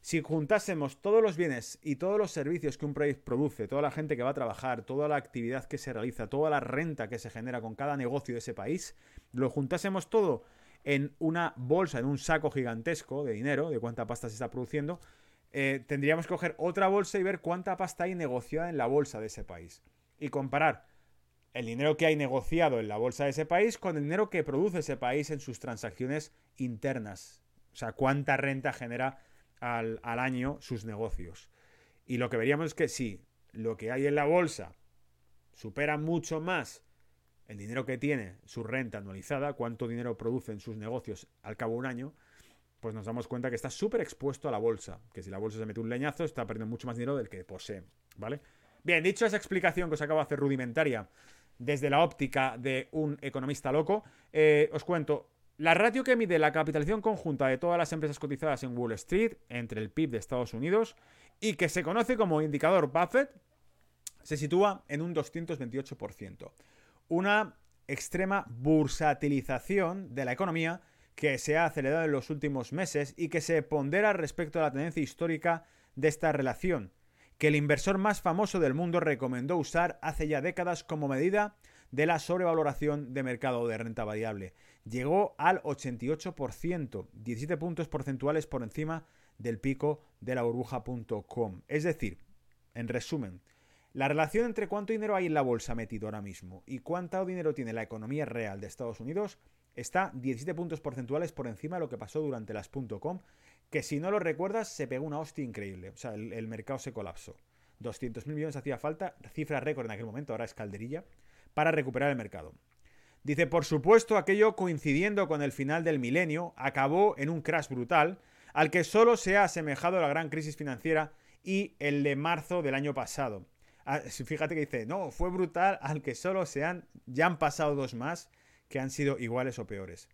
Si juntásemos todos los bienes y todos los servicios que un país produce, toda la gente que va a trabajar, toda la actividad que se realiza, toda la renta que se genera con cada negocio de ese país, lo juntásemos todo en una bolsa, en un saco gigantesco de dinero, de cuánta pasta se está produciendo, eh, tendríamos que coger otra bolsa y ver cuánta pasta hay negociada en la bolsa de ese país. Y comparar el dinero que hay negociado en la bolsa de ese país con el dinero que produce ese país en sus transacciones internas. O sea, cuánta renta genera al, año sus negocios. Y lo que veríamos es que si lo que hay en la bolsa supera mucho más el dinero que tiene su renta anualizada, cuánto dinero produce en sus negocios al cabo de un año, pues nos damos cuenta que está súper expuesto a la bolsa. Que si la bolsa se mete un leñazo, está perdiendo mucho más dinero del que posee. ¿Vale? Bien, dicho esa explicación que os acabo de hacer rudimentaria desde la óptica de un economista loco, eh, os cuento, la ratio que mide la capitalización conjunta de todas las empresas cotizadas en Wall Street entre el PIB de Estados Unidos y que se conoce como indicador Buffett se sitúa en un 228%. Una extrema bursatilización de la economía que se ha acelerado en los últimos meses y que se pondera respecto a la tendencia histórica de esta relación, que el inversor más famoso del mundo recomendó usar hace ya décadas como medida de la sobrevaloración de mercado de renta variable. Llegó al 88%, 17 puntos porcentuales por encima del pico de la burbuja.com. Es decir, en resumen, la relación entre cuánto dinero hay en la bolsa metido ahora mismo y cuánto dinero tiene la economía real de Estados Unidos está 17 puntos porcentuales por encima de lo que pasó durante las .com que si no lo recuerdas se pegó una hostia increíble. O sea, el, mercado se colapsó. 200.000 millones hacía falta, cifra récord en aquel momento, ahora es calderilla, para recuperar el mercado. Dice, por supuesto, aquello coincidiendo con el final del milenio, acabó en un crash brutal, al que solo se ha asemejado la gran crisis financiera y el de marzo del año pasado. Ah, fíjate que dice, no, fue brutal, al que solo se han, ya han pasado dos más que han sido iguales o peores.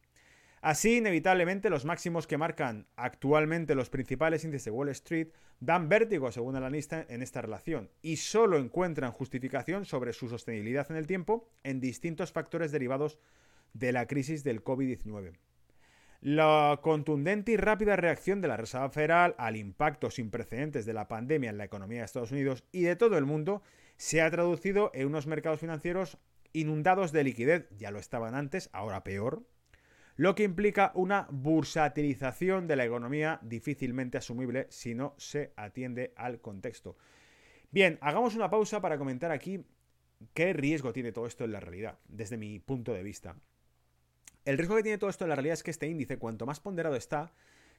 Así, inevitablemente, los máximos que marcan actualmente los principales índices de Wall Street dan vértigo, según el analista, en esta relación, y solo encuentran justificación sobre su sostenibilidad en el tiempo en distintos factores derivados de la crisis del COVID-19. La contundente y rápida reacción de la Reserva Federal al impacto sin precedentes de la pandemia en la economía de Estados Unidos y de todo el mundo se ha traducido en unos mercados financieros inundados de liquidez, ya lo estaban antes, ahora peor, lo que implica una bursatilización de la economía difícilmente asumible si no se atiende al contexto. Bien, hagamos una pausa para comentar aquí qué riesgo tiene todo esto en la realidad, desde mi punto de vista. El riesgo que tiene todo esto en la realidad es que este índice, cuanto más ponderado está,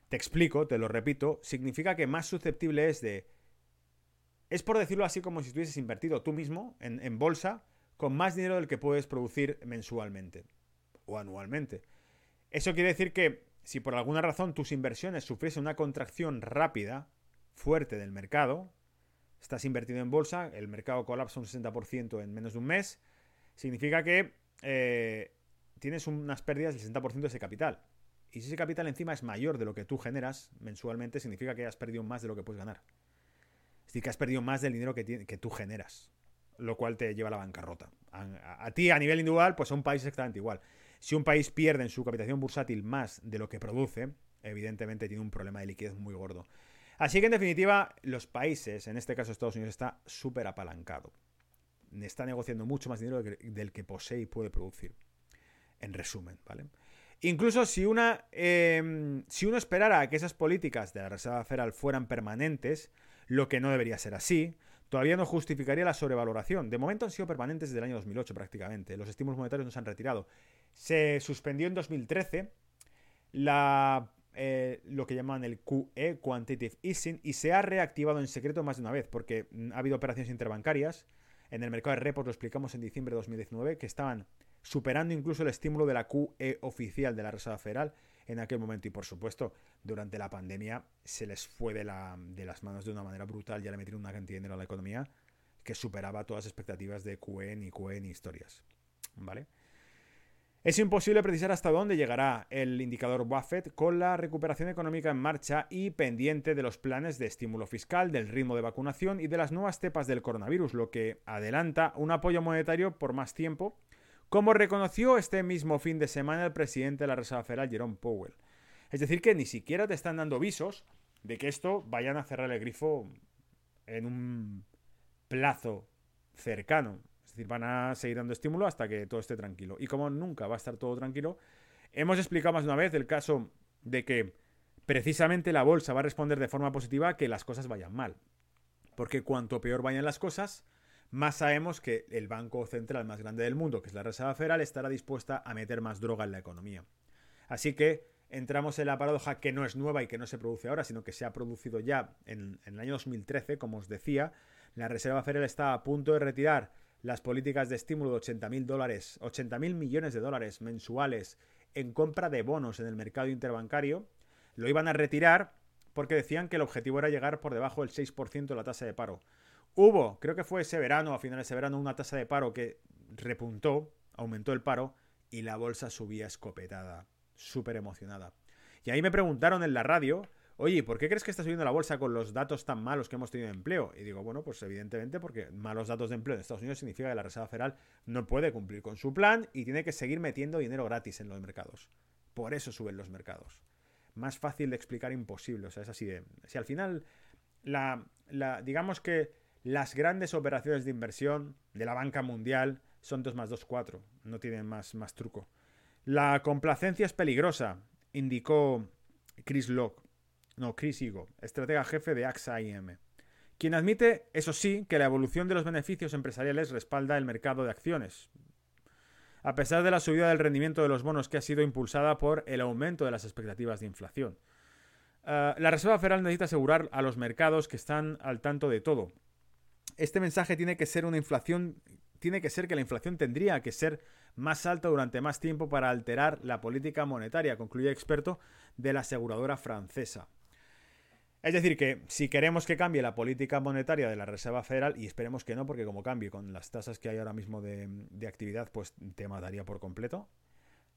te explico, te lo repito, significa que más susceptible es de... Es por decirlo así como si estuvieses invertido tú mismo en, en bolsa con más dinero del que puedes producir mensualmente o anualmente. Eso quiere decir que si por alguna razón tus inversiones sufriesen una contracción rápida, fuerte del mercado, estás invertido en bolsa, el mercado colapsa un 60% en menos de un mes, significa que eh, tienes unas pérdidas del 60% de ese capital. Y si ese capital encima es mayor de lo que tú generas mensualmente, significa que has perdido más de lo que puedes ganar. Es decir, que has perdido más del dinero que, que tú generas, lo cual te lleva a la bancarrota. A, ti, a nivel individual, pues a un país exactamente igual. Si un país pierde en su capitalización bursátil más de lo que produce, evidentemente tiene un problema de liquidez muy gordo. Así que en definitiva, los países, en este caso Estados Unidos, está súper apalancado. Está negociando mucho más dinero del que posee y puede producir. En resumen, ¿vale? Incluso si, una, em, si uno esperara que esas políticas de la Reserva Federal fueran permanentes, lo que no debería ser así, todavía no justificaría la sobrevaloración. De momento han sido permanentes desde el año 2008 prácticamente. Los estímulos monetarios no se han retirado. Se suspendió en 2013 la, eh, lo que llaman el QE, Quantitative Easing, y se ha reactivado en secreto más de una vez, porque ha habido operaciones interbancarias. En el mercado de repos lo explicamos en diciembre de 2019, que estaban superando incluso el estímulo de la QE oficial de la Reserva Federal en aquel momento. Y por supuesto, durante la pandemia se les fue de, la, de las manos de una manera brutal, ya le metieron una cantidad de dinero a la economía que superaba todas las expectativas de QE ni QE ni historias. ¿Vale? Es imposible precisar hasta dónde llegará el indicador Buffett con la recuperación económica en marcha y pendiente de los planes de estímulo fiscal, del ritmo de vacunación y de las nuevas cepas del coronavirus, lo que adelanta un apoyo monetario por más tiempo, como reconoció este mismo fin de semana el presidente de la Reserva Federal, Jerome Powell. Es decir, que ni siquiera te están dando visos de que esto vayan a cerrar el grifo en un plazo cercano. Es decir, van a seguir dando estímulo hasta que todo esté tranquilo. Y como nunca va a estar todo tranquilo, hemos explicado más de una vez el caso de que precisamente la bolsa va a responder de forma positiva a que las cosas vayan mal. Porque cuanto peor vayan las cosas, más sabemos que el banco central más grande del mundo, que es la Reserva Federal, estará dispuesta a meter más droga en la economía. Así que entramos en la paradoja que no es nueva y que no se produce ahora, sino que se ha producido ya en, el año 2013, como os decía. La Reserva Federal está a punto de retirar las políticas de estímulo de 80.000 dólares, 80.000 millones de dólares mensuales en compra de bonos en el mercado interbancario. Lo iban a retirar porque decían que el objetivo era llegar por debajo del 6% de la tasa de paro. Hubo, creo que fue ese verano, a finales de verano, una tasa de paro que repuntó, aumentó el paro y la bolsa subía escopetada súper emocionada. Y ahí me preguntaron en la radio, oye, ¿por qué crees que está subiendo la bolsa con los datos tan malos que hemos tenido de empleo? Y digo, bueno, pues evidentemente porque malos datos de empleo en Estados Unidos significa que la Reserva Federal no puede cumplir con su plan y tiene que seguir metiendo dinero gratis en los mercados. Por eso suben los mercados. Más fácil de explicar imposible. O sea, es así de. Si al final, la, la, digamos que las grandes operaciones de inversión de la banca mundial son 2 más 2, 4. No tienen más, truco. La complacencia es peligrosa, indicó Chris Locke, no, Chris Igo, estratega jefe de AXA IM, quien admite, eso sí, que la evolución de los beneficios empresariales respalda el mercado de acciones, a pesar de la subida del rendimiento de los bonos que ha sido impulsada por el aumento de las expectativas de inflación. Eh, la Reserva Federal necesita asegurar a los mercados que están al tanto de todo. Este mensaje tiene que ser una inflación, tiene que ser que la inflación tendría que ser más alto durante más tiempo para alterar la política monetaria, concluye experto de la aseguradora francesa. Es decir, que si queremos que cambie la política monetaria de la Reserva Federal, y esperemos que no, porque como cambie con las tasas que hay ahora mismo de, actividad, pues te mataría por completo.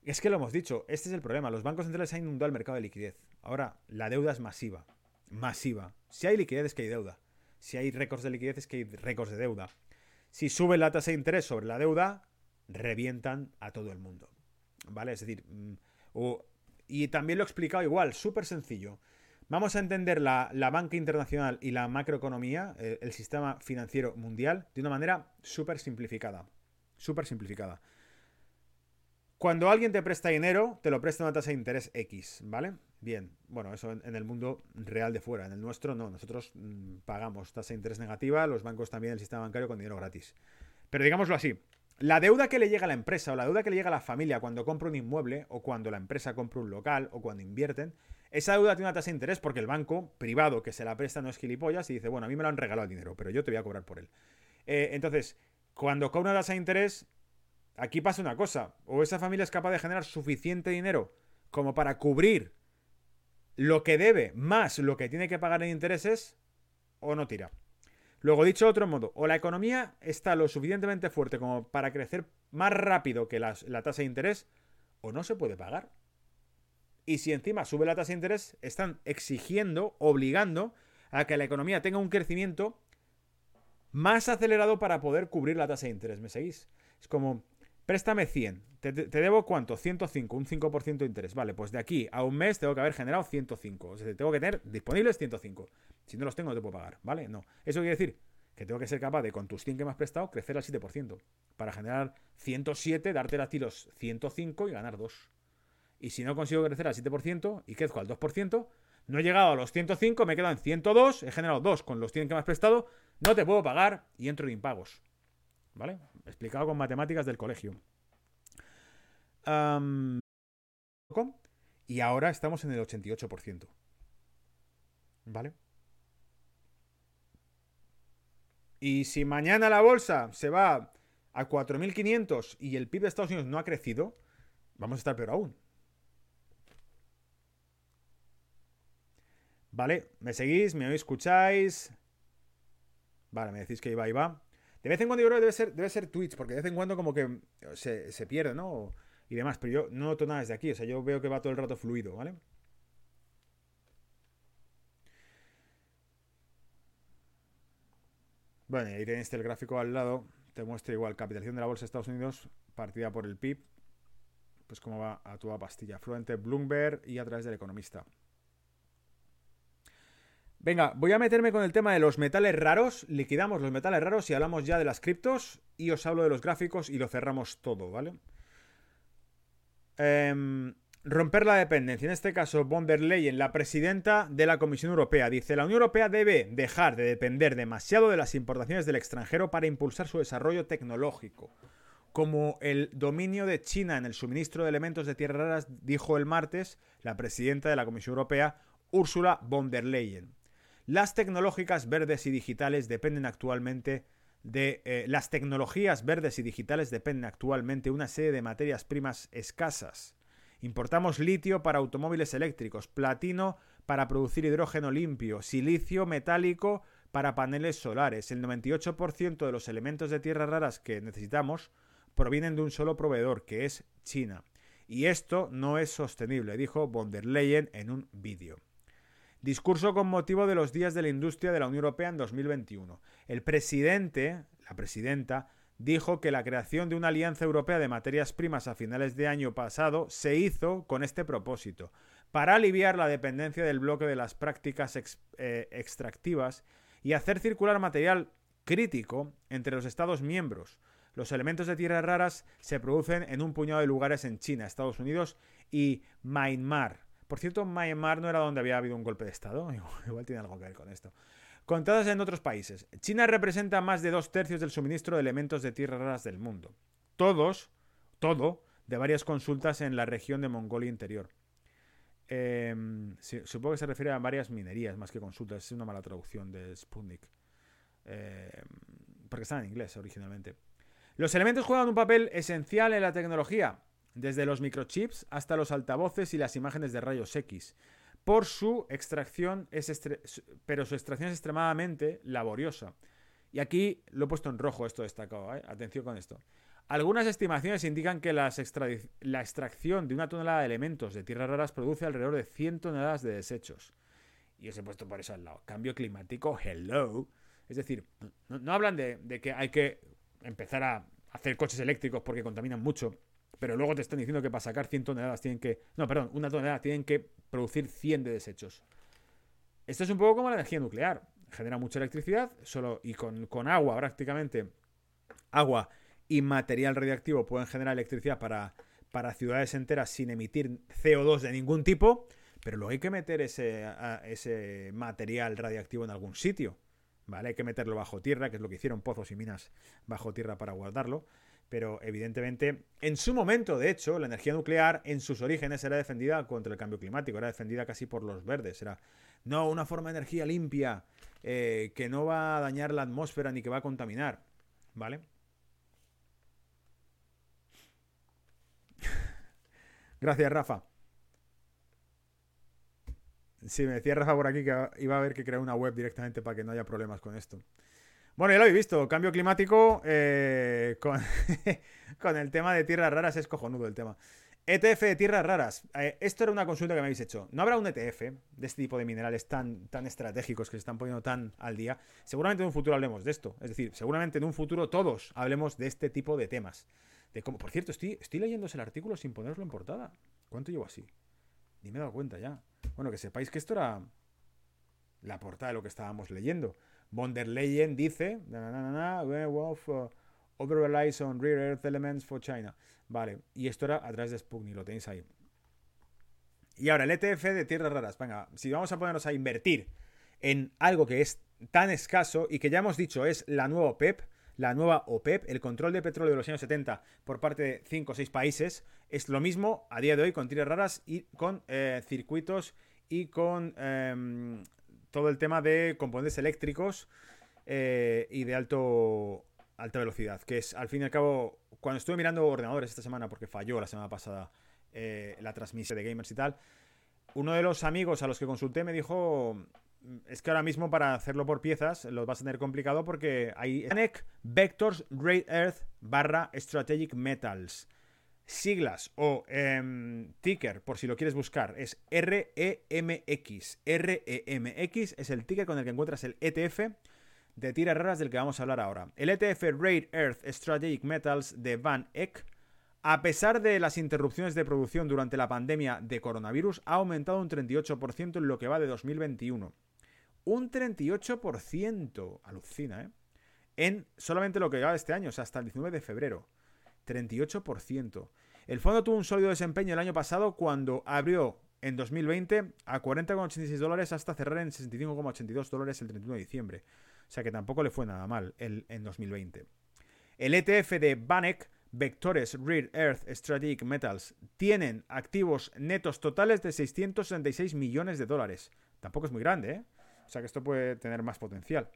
Es que lo hemos dicho, este es el problema. Los bancos centrales han inundado el mercado de liquidez. Ahora, la deuda es masiva. Masiva. Si hay liquidez es que hay deuda. Si hay récords de liquidez es que hay récords de deuda. Si sube la tasa de interés sobre la deuda, revientan a todo el mundo. ¿Vale? Es decir, mm, y también lo he explicado igual, súper sencillo. Vamos a entender la, banca internacional y la macroeconomía, el, eh, el sistema financiero mundial, de una manera súper simplificada. Súper simplificada. Cuando alguien te presta dinero, te lo presta una tasa de interés X, ¿vale? Bien, bueno, eso en, el mundo real de fuera. En el nuestro no, nosotros mm, pagamos tasa de interés negativa, los bancos también, el sistema bancario con dinero gratis. Pero digámoslo así, la deuda que le llega a la empresa o la deuda que le llega a la familia cuando compra un inmueble o cuando la empresa compra un local o cuando invierten, esa deuda tiene una tasa de interés porque el banco privado que se la presta no es gilipollas y dice, bueno, a mí me lo han regalado el dinero, pero yo te voy a cobrar por él. Eh, entonces, cuando cobra una tasa de interés, aquí pasa una cosa, o esa familia es capaz de generar suficiente dinero como para cubrir lo que debe más lo que tiene que pagar en intereses, o no tira. Luego, dicho de otro modo, o la economía está lo suficientemente fuerte como para crecer más rápido que la, tasa de interés, o no se puede pagar. Y si encima sube la tasa de interés, están exigiendo, obligando a que la economía tenga un crecimiento más acelerado para poder cubrir la tasa de interés. ¿Me seguís? Es como, préstame 100, te, debo cuánto? 105, un 5% de interés. Vale, pues de aquí a un mes tengo que haber generado 105. O sea, tengo que tener disponibles 105. Si no los tengo, no te puedo pagar, ¿vale? No. Eso quiere decir que tengo que ser capaz de, con tus 100 que me has prestado, crecer al 7%. Para generar 107, darte a ti los 105 y ganar 2. Y si no consigo crecer al 7% y crezco al 2%, no he llegado a los 105, me quedo en 102, he generado 2 con los 100 que me has prestado, no te puedo pagar y entro en impagos. ¿Vale? Explicado con matemáticas del colegio. y ahora estamos en el 88%. ¿Vale? Y si mañana la bolsa se va a 4.500 y el PIB de Estados Unidos no ha crecido, vamos a estar peor aún. Vale, ¿me seguís? ¿Me escucháis? Vale, me decís que iba, iba. De vez en cuando yo creo que debe ser, debe ser Twitch, porque de vez en cuando como que se, se pierde, ¿no? Y demás, pero yo no noto nada desde aquí, o sea, yo veo que va todo el rato fluido, ¿vale? Bueno, ahí tenéis el gráfico al lado. Te muestra igual capitalización de la bolsa de Estados Unidos partida por el PIB. Pues cómo va a toda pastilla. Fluente Bloomberg y a través del economista. Venga, voy a meterme con el tema de los metales raros. Liquidamos los metales raros y hablamos ya de las criptos. Y os hablo de los gráficos y lo cerramos todo, ¿vale? Em, romper la dependencia. En este caso, von der Leyen, la presidenta de la Comisión Europea, dice, la Unión Europea debe dejar de depender demasiado de las importaciones del extranjero para impulsar su desarrollo tecnológico. Como el dominio de China en el suministro de elementos de tierras raras, dijo el martes la presidenta de la Comisión Europea, Ursula von der Leyen. Las tecnológicas verdes y digitales dependen actualmente de eh, las tecnologías verdes y digitales dependen actualmente de una serie de materias primas escasas Importamos litio para automóviles eléctricos, platino para producir hidrógeno limpio, silicio metálico para paneles solares. El 98% de los elementos de tierras raras que necesitamos provienen de un solo proveedor, que es China. Y esto no es sostenible, dijo von der Leyen en un vídeo. Discurso con motivo de los días de la industria de la Unión Europea en 2021. El presidente, la presidenta, dijo que la creación de una alianza europea de materias primas a finales de año pasado se hizo con este propósito, para aliviar la dependencia del bloque de las prácticas eh, extractivas y hacer circular material crítico entre los Estados miembros. Los elementos de tierras raras se producen en un puñado de lugares en China, Estados Unidos y Myanmar. Por cierto, Myanmar no era donde había habido un golpe de Estado. [LAUGHS] Igual tiene algo que ver con esto contadas en otros países. China representa más de dos tercios del suministro de elementos de tierras raras del mundo. Todos, todo, de varias consultas en la región de Mongolia Interior. Em, supongo que se refiere a varias minerías más que consultas. Es una mala traducción de Sputnik. Em, porque está en inglés originalmente. Los elementos juegan un papel esencial en la tecnología, desde los microchips hasta los altavoces y las imágenes de rayos X por su extracción, es pero su extracción es extremadamente laboriosa. Y aquí lo he puesto en rojo esto destacado, ¿eh? atención con esto. Algunas estimaciones indican que la extracción de una tonelada de elementos de tierras raras produce alrededor de 100 toneladas de desechos. Y os he puesto por eso al lado. Cambio climático, hello. Es decir, no, hablan de, de que hay que empezar a hacer coches eléctricos porque contaminan mucho pero luego te están diciendo que para sacar 100 toneladas tienen que. No, perdón, una tonelada tienen que producir 100 de desechos. Esto es un poco como la energía nuclear. Genera mucha electricidad solo y con, agua prácticamente. Agua y material radiactivo pueden generar electricidad para, para ciudades enteras sin emitir CO2 de ningún tipo. Pero luego hay que meter ese, ese material radiactivo en algún sitio. ¿Vale? Hay que meterlo bajo tierra, que es lo que hicieron pozos y minas bajo tierra para guardarlo pero evidentemente en su momento, de hecho, la energía nuclear en sus orígenes era defendida contra el cambio climático, era defendida casi por los verdes, era no una forma de energía limpia eh, que no va a dañar la atmósfera ni que va a contaminar, ¿vale? [LAUGHS] Gracias, Rafa. Sí, me decía Rafa por aquí que iba a haber que crear una web directamente para que no haya problemas con esto. Bueno, ya lo habéis visto, cambio climático eh, [LAUGHS] con, el tema de tierras raras es cojonudo el tema. ETF de tierras raras. Eh, esto era una consulta que me habéis hecho. ¿No habrá un ETF de este tipo de minerales tan, tan estratégicos que se están poniendo tan al día? Seguramente en un futuro hablemos de esto. Es decir, seguramente en un futuro todos hablemos de este tipo de temas. De cómo, por cierto, estoy, estoy leyéndose el artículo sin ponerlo en portada. ¿Cuánto llevo así? Ni me he dado cuenta ya. Bueno, que sepáis que esto era la portada de lo que estábamos leyendo. Von der Leyen dice, Wolf uh, over relies on rare earth elements for China. Vale, y esto era a través de Sputnik, lo tenéis ahí. Y ahora, el ETF de tierras raras. Venga, si vamos a ponernos a invertir en algo que es tan escaso y que ya hemos dicho es la nueva OPEP, la nueva OPEP, el control de petróleo de los años 70 por parte de 5 o 6 países, es lo mismo a día de hoy con tierras raras y con eh, circuitos y con em, todo el tema de componentes eléctricos eh, y de alto, alta velocidad, que es al fin y al cabo, cuando estuve mirando ordenadores esta semana, porque falló la semana pasada eh, la transmisión de gamers y tal, uno de los amigos a los que consulté me dijo, es que ahora mismo para hacerlo por piezas lo vas a tener complicado porque hay Vectors Earth barra Strategic Metals siglas o em, ticker, por si lo quieres buscar, es REMX. REMX es el ticker con el que encuentras el ETF de tiras raras del que vamos a hablar ahora. El ETF Rare Earth Strategic Metals de Van Eck, a pesar de las interrupciones de producción durante la pandemia de coronavirus, ha aumentado un 38% en lo que va de 2021. Un 38%, alucina, ¿eh? En solamente lo que va de este año, o sea, hasta el 19 de febrero. 38%. El fondo tuvo un sólido desempeño el año pasado cuando abrió en 2020 a 40,86 dólares hasta cerrar en 65,82 dólares el 31 de diciembre. O sea que tampoco le fue nada mal el, en 2020. El ETF de Banek, Vectores Rare Earth Strategic Metals, tienen activos netos totales de 666 millones de dólares. Tampoco es muy grande, ¿eh? O sea que esto puede tener más potencial.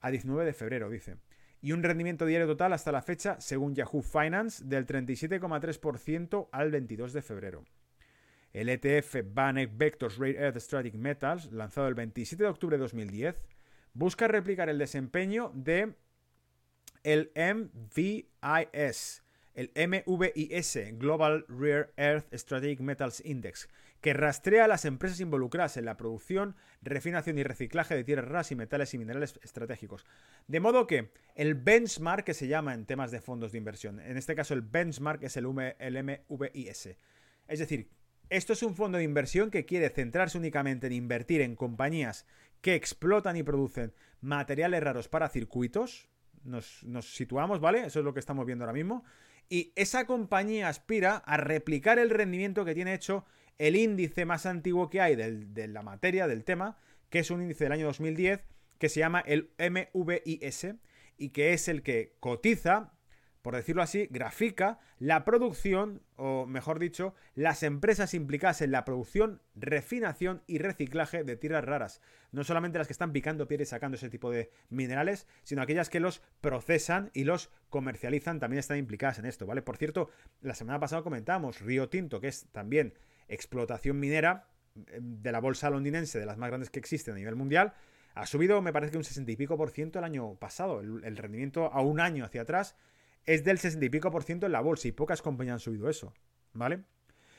A 19 de febrero, dice. Y un rendimiento diario total hasta la fecha, según Yahoo Finance, del 37,3% al 22 de febrero. El ETF Banek Vectors Rare Earth Strategic Metals, lanzado el 27 de octubre de 2010, busca replicar el desempeño de el MVIS, el MVIS, Global Rare Earth Strategic Metals Index, que rastrea a las empresas involucradas en la producción, refinación y reciclaje de tierras raras y metales y minerales estratégicos. De modo que el benchmark que se llama en temas de fondos de inversión, en este caso el benchmark es el, MVIS. Es decir, esto es un fondo de inversión que quiere centrarse únicamente en invertir en compañías que explotan y producen materiales raros para circuitos. Nos, nos situamos, ¿vale? Eso es lo que estamos viendo ahora mismo. Y esa compañía aspira a replicar el rendimiento que tiene hecho el índice más antiguo que hay de la materia, del tema, que es un índice del año 2010, que se llama el MVIS, y que es el que cotiza, por decirlo así, grafica la producción, o mejor dicho, las empresas implicadas en la producción, refinación y reciclaje de tierras raras. No solamente las que están picando piedra y sacando ese tipo de minerales, sino aquellas que los procesan y los comercializan también están implicadas en esto, ¿vale? Por cierto, la semana pasada comentamos Río Tinto, que es también explotación minera eh, de la bolsa londinense, de las más grandes que existen a nivel mundial, ha subido, me parece que un 60 y pico por ciento el año pasado. El, rendimiento a un año hacia atrás es del 60 y pico por ciento en la bolsa y pocas compañías han subido eso, ¿vale?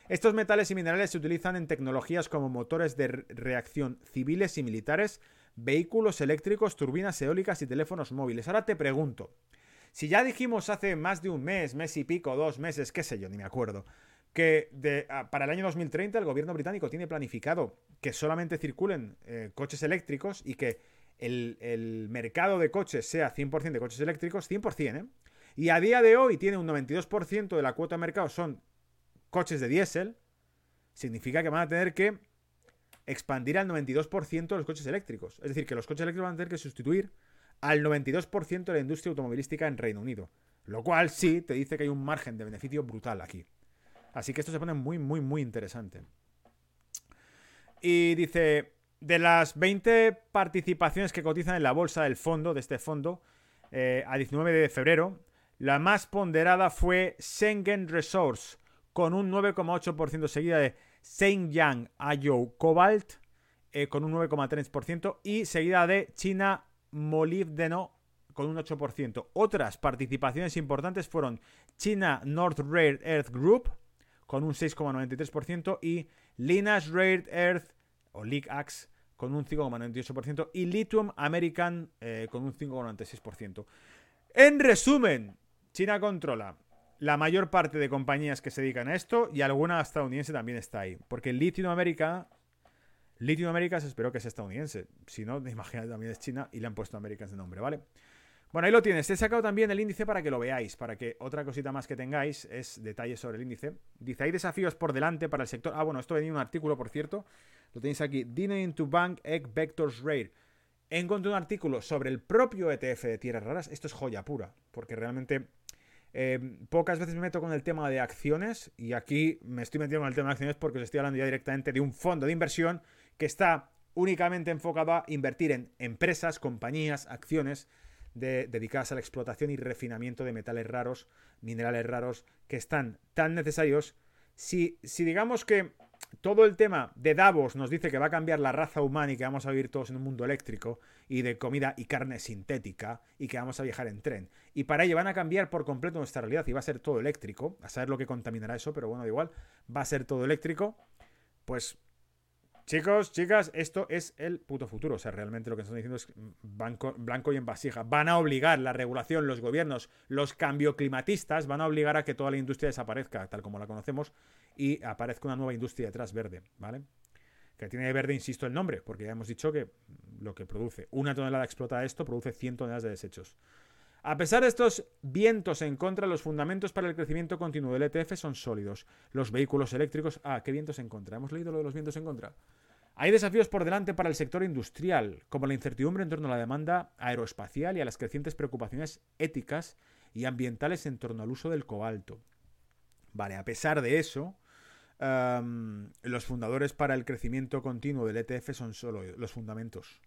Estos metales y minerales se utilizan en tecnologías como motores de reacción civiles y militares, vehículos eléctricos, turbinas eólicas y teléfonos móviles. Ahora te pregunto, si ya dijimos hace más de un mes, mes y pico, dos meses, qué sé yo, ni me acuerdo, que para el año 2030 el gobierno británico tiene planificado que solamente circulen eh, coches eléctricos y que el, mercado de coches sea 100% de coches eléctricos, 100%, ¿eh? Y a día de hoy tiene un 92% de la cuota de mercado son coches de diésel, significa que van a tener que expandir al 92% de los coches eléctricos. Es decir, que los coches eléctricos van a tener que sustituir al 92% de la industria automovilística en Reino Unido. Lo cual sí te dice que hay un margen de beneficio brutal aquí. Así que esto se pone muy, muy, muy interesante. Y dice, de las 20 participaciones que cotizan en la bolsa del fondo, de este fondo, eh, a 19 de febrero, la más ponderada fue Schengen Resource, con un 9,8% seguida de Shenyang Ayo Cobalt, eh, con un 9,3%, y seguida de China Molibdeno, con un 8%. Otras participaciones importantes fueron China North Rare Earth Group, con un 6,93% y Linas Rare Earth o Axe con un 5,98% y Lithium American eh, con un 5,96%. En resumen, China controla la mayor parte de compañías que se dedican a esto y alguna estadounidense también está ahí. Porque Lithium America, Lithium America se esperó que sea estadounidense. Si no, [LAUGHS] imagínate también es China y le han puesto Americans de nombre, ¿vale? Bueno, ahí lo tienes. Te he sacado también el índice para que lo veáis, para que otra cosita más que tengáis es detalles sobre el índice. Dice, hay desafíos por delante para el sector. Ah, bueno, esto venía un artículo, por cierto. Lo tenéis aquí. Dinner to Bank Egg Vectors Rate. He encontrado un artículo sobre el propio ETF de tierras raras. Esto es joya pura, porque realmente eh, pocas veces me meto con el tema de acciones y aquí me estoy metiendo con el tema de acciones porque os estoy hablando ya directamente de un fondo de inversión que está únicamente enfocado a invertir en empresas, compañías, acciones dedicadas a la explotación y refinamiento de metales raros, minerales raros, que están tan necesarios. Si, si digamos que todo el tema de Davos nos dice que va a cambiar la raza humana y que vamos a vivir todos en un mundo eléctrico y de comida y carne sintética y que vamos a viajar en tren. Y para ello van a cambiar por completo nuestra realidad y va a ser todo eléctrico. A saber lo que contaminará eso, pero bueno, da igual. Va a ser todo eléctrico. Pues Chicos, chicas, esto es el puto futuro. O sea, realmente lo que están diciendo es blanco y en vasija. Van a obligar la regulación, los gobiernos, los cambioclimatistas, van a obligar a que toda la industria desaparezca, tal como la conocemos, y aparezca una nueva industria detrás verde, ¿vale? Que tiene de verde, insisto, el nombre, porque ya hemos dicho que lo que produce una tonelada explotada esto produce 100 toneladas de desechos. A pesar de estos vientos en contra, los fundamentos para el crecimiento continuo del ETF son sólidos. Los vehículos eléctricos. Ah, ¿qué vientos en contra? ¿Hemos leído lo de los vientos en contra? Hay desafíos por delante para el sector industrial, como la incertidumbre en torno a la demanda aeroespacial y a las crecientes preocupaciones éticas y ambientales en torno al uso del cobalto. Vale, a pesar de eso, los fundadores para el crecimiento continuo del ETF son solo los fundamentos.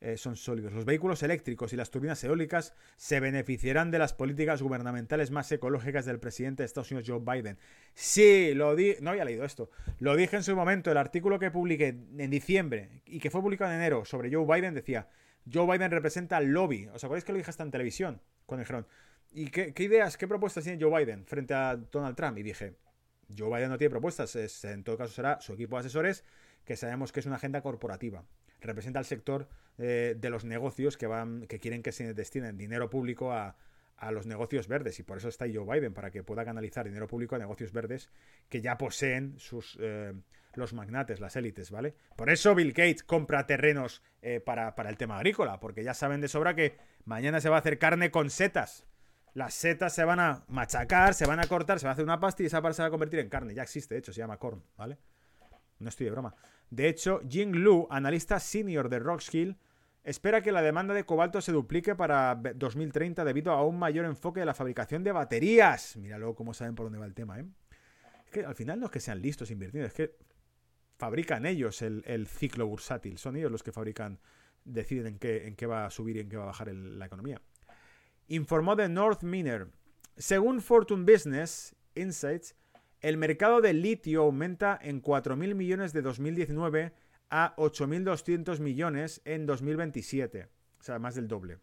Eh, son sólidos. Los vehículos eléctricos y las turbinas eólicas se beneficiarán de las políticas gubernamentales más ecológicas del presidente de Estados Unidos, Joe Biden. Sí, lo di. No había leído esto. Lo dije en su momento. El artículo que publiqué en diciembre y que fue publicado en enero sobre Joe Biden decía: Joe Biden representa al lobby. ¿Os acordáis que lo dije hasta en televisión? Cuando dijeron: ¿Y qué, ideas, qué propuestas tiene Joe Biden frente a Donald Trump? Y dije: Joe Biden no tiene propuestas. en todo caso, será su equipo de asesores, que sabemos que es una agenda corporativa representa al sector eh, de los negocios que, van, que quieren que se destinen dinero público a, los negocios verdes y por eso está Joe Biden, para que pueda canalizar dinero público a negocios verdes que ya poseen sus, eh, los magnates, las élites, ¿vale? Por eso Bill Gates compra terrenos eh, para, para, el tema agrícola, porque ya saben de sobra que mañana se va a hacer carne con setas. Las setas se van a machacar, se van a cortar, se va a hacer una pasta y esa pasta se va a convertir en carne. Ya existe, de hecho, se llama corn, ¿vale? No estoy de broma. De hecho, Jing Lu, analista senior de Rockskill, espera que la demanda de cobalto se duplique para 2030 debido a un mayor enfoque de la fabricación de baterías. Míralo cómo saben por dónde va el tema, ¿eh? Es que al final no es que sean listos invirtiendo, es que fabrican ellos el, ciclo bursátil. Son ellos los que fabrican, deciden en qué, en qué va a subir y en qué va a bajar la economía. Informó de North Miner. Según Fortune Business Insights, el mercado del litio aumenta en 4.000 millones de 2019 a 8.200 millones en 2027. O sea, más del doble.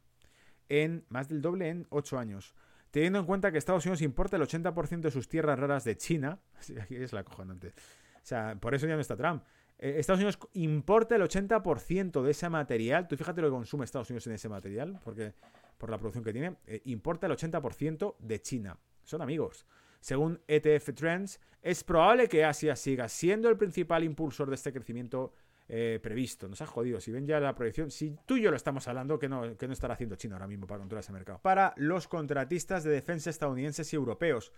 En, más del doble en 8 años. Teniendo en cuenta que Estados Unidos importa el 80% de sus tierras raras de China. [LAUGHS] Aquí es la cojonante. O sea, por eso ya no está Trump. Eh, Estados Unidos importa el 80% de ese material. Tú fíjate lo que consume Estados Unidos en ese material, porque por la producción que tiene, eh, importa el 80% de China. Son amigos. Según ETF Trends, es probable que Asia siga siendo el principal impulsor de este crecimiento eh, previsto. Nos ha jodido. Si ven ya la proyección, si tú y yo lo estamos hablando, ¿qué no, no estará haciendo China ahora mismo para controlar ese mercado? Para los contratistas de defensa estadounidenses y europeos.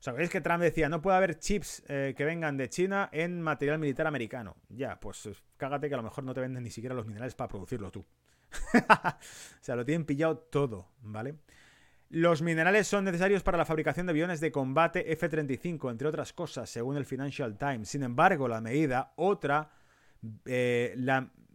O sea, ¿veis que Trump decía, no puede haber chips eh, que vengan de China en material militar americano? Ya, pues eh, cágate que a lo mejor no te venden ni siquiera los minerales para producirlo tú. [LAUGHS] o sea, lo tienen pillado todo, ¿vale? Los minerales son necesarios para la fabricación de aviones de combate F-35, entre otras cosas, según el Financial Times. Sin embargo, la medida, otra, eh,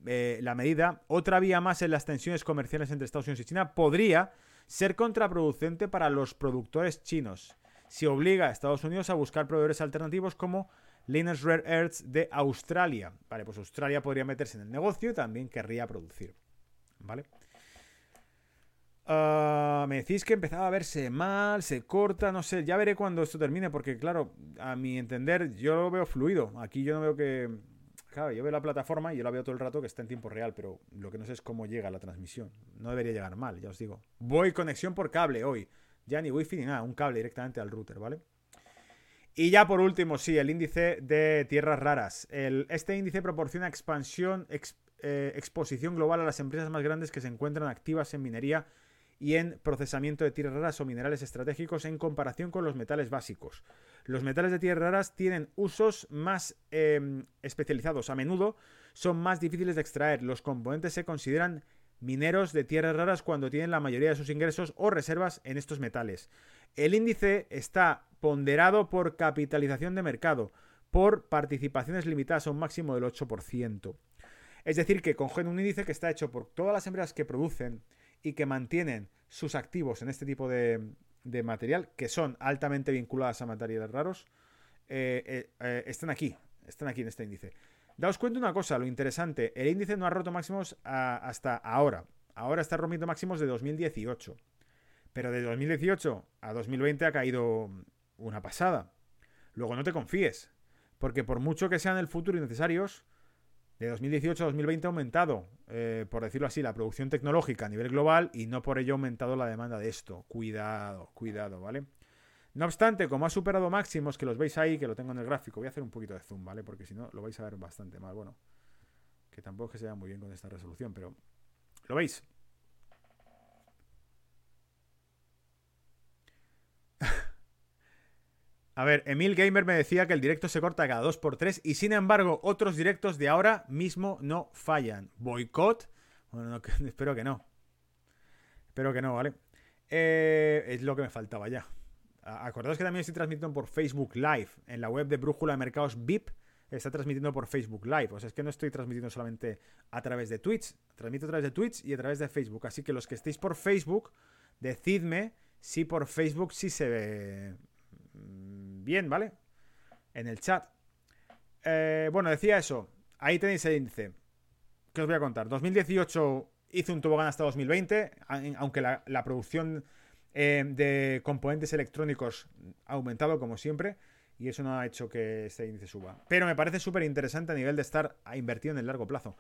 eh, la, medida, otra vía más en las tensiones comerciales entre Estados Unidos y China, podría ser contraproducente para los productores chinos si obliga a Estados Unidos a buscar proveedores alternativos como Linus Rare Earths de Australia. Vale, pues Australia podría meterse en el negocio y también querría producir. ¿Vale? Ah, me decís que empezaba a verse mal, se corta, no sé, ya veré cuando esto termine, porque claro, a mi entender, yo lo veo fluido. Aquí yo no veo que. Claro, yo veo la plataforma y yo la veo todo el rato que está en tiempo real, pero lo que no sé es cómo llega la transmisión. No debería llegar mal, ya os digo. Voy conexión por cable hoy. Ya ni wifi ni nada, un cable directamente al router, ¿vale? Y ya por último, sí, el índice de tierras raras. este índice proporciona expansión, eh, exposición global a las empresas más grandes que se encuentran activas en minería y en procesamiento de tierras raras o minerales estratégicos en comparación con los metales básicos. Los metales de tierras raras tienen usos más em, especializados. A menudo son más difíciles de extraer. Los componentes se consideran mineros de tierras raras cuando tienen la mayoría de sus ingresos o reservas en estos metales. El índice está ponderado por capitalización de mercado, por participaciones limitadas a un máximo del 8%. Es decir, que cogen un índice que está hecho por todas las empresas que producen y que mantienen sus activos en este tipo de, material, que son altamente vinculadas a materiales raros, eh, eh, eh, están aquí, están aquí en este índice. Daos cuenta una cosa, lo interesante, el índice no ha roto máximos hasta ahora. Ahora está rompiendo máximos de 2018. Pero de 2018 a 2020 ha caído una pasada. Luego no te confíes, porque por mucho que sean el futuro innecesarios, de 2018 a 2020 ha aumentado, eh, por decirlo así, la producción tecnológica a nivel global y no por ello ha aumentado la demanda de esto. Cuidado, cuidado, ¿vale? No obstante, como ha superado máximos, que los veis ahí, que lo tengo en el gráfico, voy a hacer un poquito de zoom, ¿vale? Porque si no, lo vais a ver bastante mal. Bueno, que tampoco es que se vea muy bien con esta resolución, pero ¿lo veis? A ver, Emil Gamer me decía que el directo se corta cada 2x3 y sin embargo otros directos de ahora mismo no fallan. ¿Boicot? Bueno, [LAUGHS] espero que no. Espero que no, ¿vale? Eh, es lo que me faltaba ya. Acordaos que también estoy transmitiendo por Facebook Live en la web de Brújula de Mercados VIP. Está transmitiendo por Facebook Live. O sea, es que no estoy transmitiendo solamente a través de Twitch. Transmito a través de Twitch y a través de Facebook. Así que los que estéis por Facebook, decidme si por Facebook sí se ve mm, bien, ¿vale? En el chat. Eh, bueno, decía eso. Ahí tenéis el índice. ¿Qué os voy a contar? 2018 hizo un tobogán hasta 2020, aunque la, producción eh, de componentes electrónicos ha aumentado como siempre y eso no ha hecho que este índice suba. Pero me parece súper interesante a nivel de estar invertido en el largo plazo.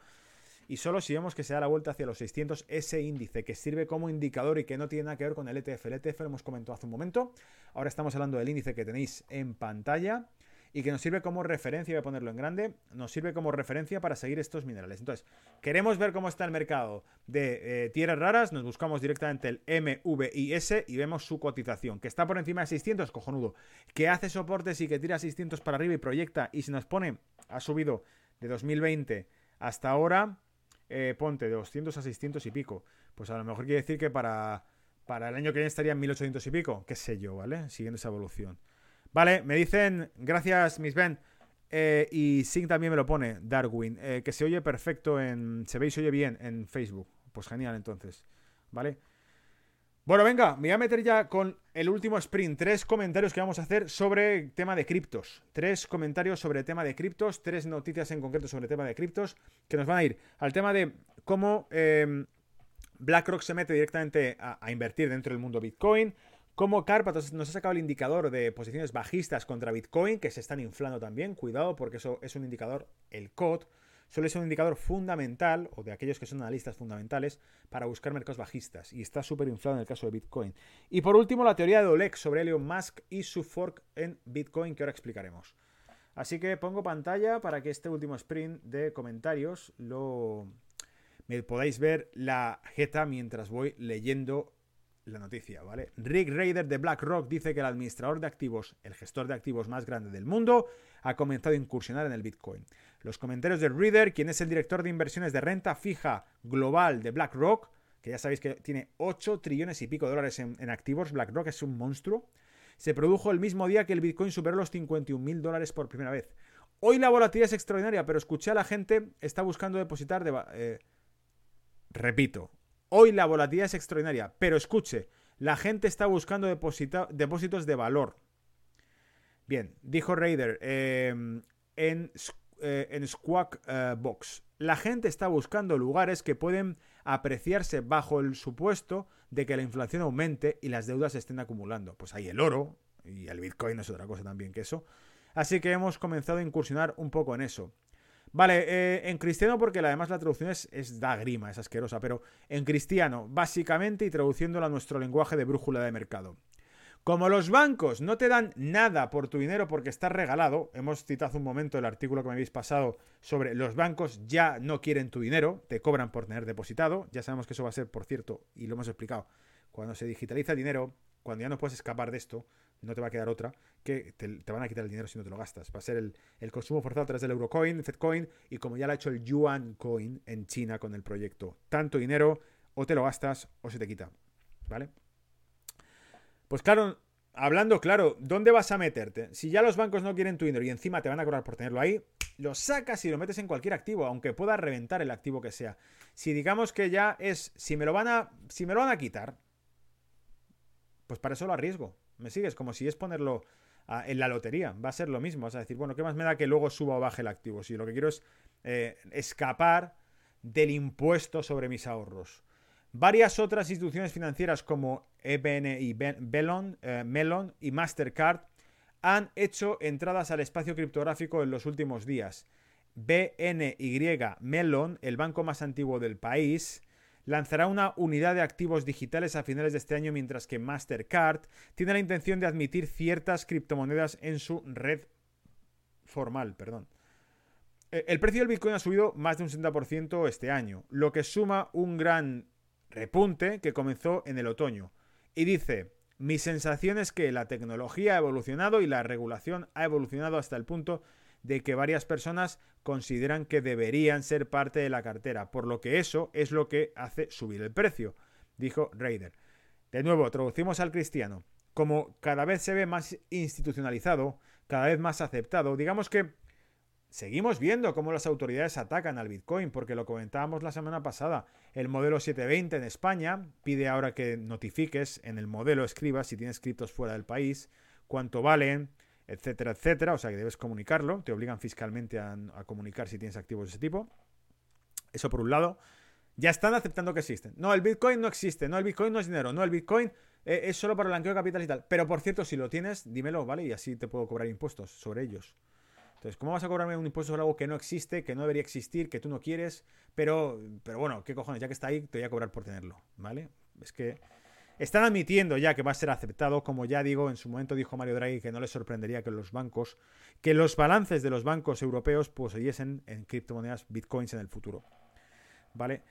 Y solo si vemos que se da la vuelta hacia los 600, ese índice que sirve como indicador y que no tiene nada que ver con el ETF. El ETF lo hemos comentado hace un momento. Ahora estamos hablando del índice que tenéis en pantalla y que nos sirve como referencia, voy a ponerlo en grande, nos sirve como referencia para seguir estos minerales. Entonces, queremos ver cómo está el mercado de eh, tierras raras, nos buscamos directamente el MVIS y vemos su cotización, que está por encima de 600, cojonudo, que hace soportes y que tira 600 para arriba y proyecta y se nos pone, ha subido de 2020 hasta ahora, eh, ponte de 200 a 600 y pico. Pues a lo mejor quiere decir que para, para el año que viene estaría en 1800 y pico, qué sé yo, ¿vale? Siguiendo esa evolución. Vale, me dicen, gracias, Miss Ben. Eh, y Sing también me lo pone, Darwin, eh, que se oye perfecto en. Se ve y se oye bien en Facebook. Pues genial, entonces. ¿Vale? Bueno, venga, me voy a meter ya con el último sprint. Tres comentarios que vamos a hacer sobre tema de criptos. Tres comentarios sobre tema de criptos. Tres noticias en concreto sobre tema de criptos. Que nos van a ir al tema de cómo eh, BlackRock se mete directamente a invertir dentro del mundo Bitcoin como Carpatos nos ha sacado el indicador de posiciones bajistas contra Bitcoin, que se están inflando también. Cuidado, porque eso es un indicador, el COD, suele ser un indicador fundamental, o de aquellos que son analistas fundamentales, para buscar mercados bajistas. Y está súper inflado en el caso de Bitcoin. Y por último, la teoría de Oleg sobre Elon Musk y su fork en Bitcoin, que ahora explicaremos. Así que pongo pantalla para que este último sprint de comentarios lo me podáis ver la jeta mientras voy leyendo la noticia, ¿vale? Rick Raider de BlackRock dice que el administrador de activos, el gestor de activos más grande del mundo, ha comenzado a incursionar en el Bitcoin. Los comentarios de Reader, quien es el director de inversiones de renta fija global de BlackRock, que ya sabéis que tiene 8 trillones y pico de dólares en, activos, BlackRock es un monstruo, se produjo el mismo día que el Bitcoin superó los 51 mil dólares por primera vez. Hoy la volatilidad es extraordinaria, pero escuché a la gente, está buscando depositar... De, eh, repito, Hoy la volatilidad es extraordinaria, pero escuche, la gente está buscando depósitos de valor. Bien, dijo Raider em, en, eh, en Squawk eh, Box. La gente está buscando lugares que pueden apreciarse bajo el supuesto de que la inflación aumente y las deudas se estén acumulando. Pues hay el oro, y el Bitcoin es otra cosa también que eso. Así que hemos comenzado a incursionar un poco en eso. Vale, eh, en cristiano, porque además la traducción es, da grima, es asquerosa, pero en cristiano, básicamente y traduciéndolo a nuestro lenguaje de brújula de mercado. Como los bancos no te dan nada por tu dinero porque está regalado, hemos citado hace un momento el artículo que me habéis pasado sobre los bancos ya no quieren tu dinero, te cobran por tener depositado, ya sabemos que eso va a ser, por cierto, y lo hemos explicado, cuando se digitaliza el dinero, cuando ya no puedes escapar de esto, no te va a quedar otra, que te, van a quitar el dinero si no te lo gastas. Va a ser el, consumo forzado a través del Eurocoin, Fedcoin y como ya lo ha hecho el Yuan Coin en China con el proyecto. Tanto dinero o te lo gastas o se te quita. ¿Vale? Pues claro, hablando claro, ¿dónde vas a meterte? Si ya los bancos no quieren tu dinero y encima te van a cobrar por tenerlo ahí, lo sacas y lo metes en cualquier activo, aunque pueda reventar el activo que sea. Si digamos que ya es, si me lo van a, si me lo van a quitar, pues para eso lo arriesgo. ¿Me sigues? Como si es ponerlo ah, en la lotería. Va a ser lo mismo. Vas a decir, bueno, ¿qué más me da que luego suba o baje el activo? Si lo que quiero es eh, escapar del impuesto sobre mis ahorros. Varias otras instituciones financieras como EBN y Belon, eh, Melon y Mastercard han hecho entradas al espacio criptográfico en los últimos días. BNY Melon, el banco más antiguo del país, lanzará una unidad de activos digitales a finales de este año, mientras que Mastercard tiene la intención de admitir ciertas criptomonedas en su red formal. Perdón. E, el precio del Bitcoin ha subido más de un 60% este año, lo que suma un gran repunte que comenzó en el otoño. Y dice, Mi sensación es que la tecnología ha evolucionado y la regulación ha evolucionado hasta el punto de que varias personas consideran que deberían ser parte de la cartera, por lo que eso es lo que hace subir el precio, dijo Raider. De nuevo, traducimos al cristiano. Como cada vez se ve más institucionalizado, cada vez más aceptado, digamos que seguimos viendo cómo las autoridades atacan al Bitcoin, porque lo comentábamos la semana pasada. El modelo 720 en España pide ahora que notifiques en el modelo, escribas si tienes criptos fuera del país, cuánto valen, etcétera, etcétera. O sea que debes comunicarlo, te obligan fiscalmente a, comunicar si tienes activos de ese tipo. Eso por un lado. Ya están aceptando que existen. No, el Bitcoin no existe, no, el Bitcoin no es dinero, no, el Bitcoin eh, es solo para blanqueo de capital y tal. Pero por cierto, si lo tienes, dímelo, ¿vale? Y así te puedo cobrar impuestos sobre ellos. Entonces, ¿cómo vas a cobrarme un impuesto sobre algo que no existe, que no debería existir, que tú no quieres? Pero, pero bueno, ¿qué cojones? Ya que está ahí, te voy a cobrar por tenerlo, ¿vale? Es que están admitiendo ya que va a ser aceptado, como ya digo, en su momento dijo Mario Draghi que no le sorprendería que los bancos, que los balances de los bancos europeos poseyesen en criptomonedas bitcoins en el futuro. ¿Vale?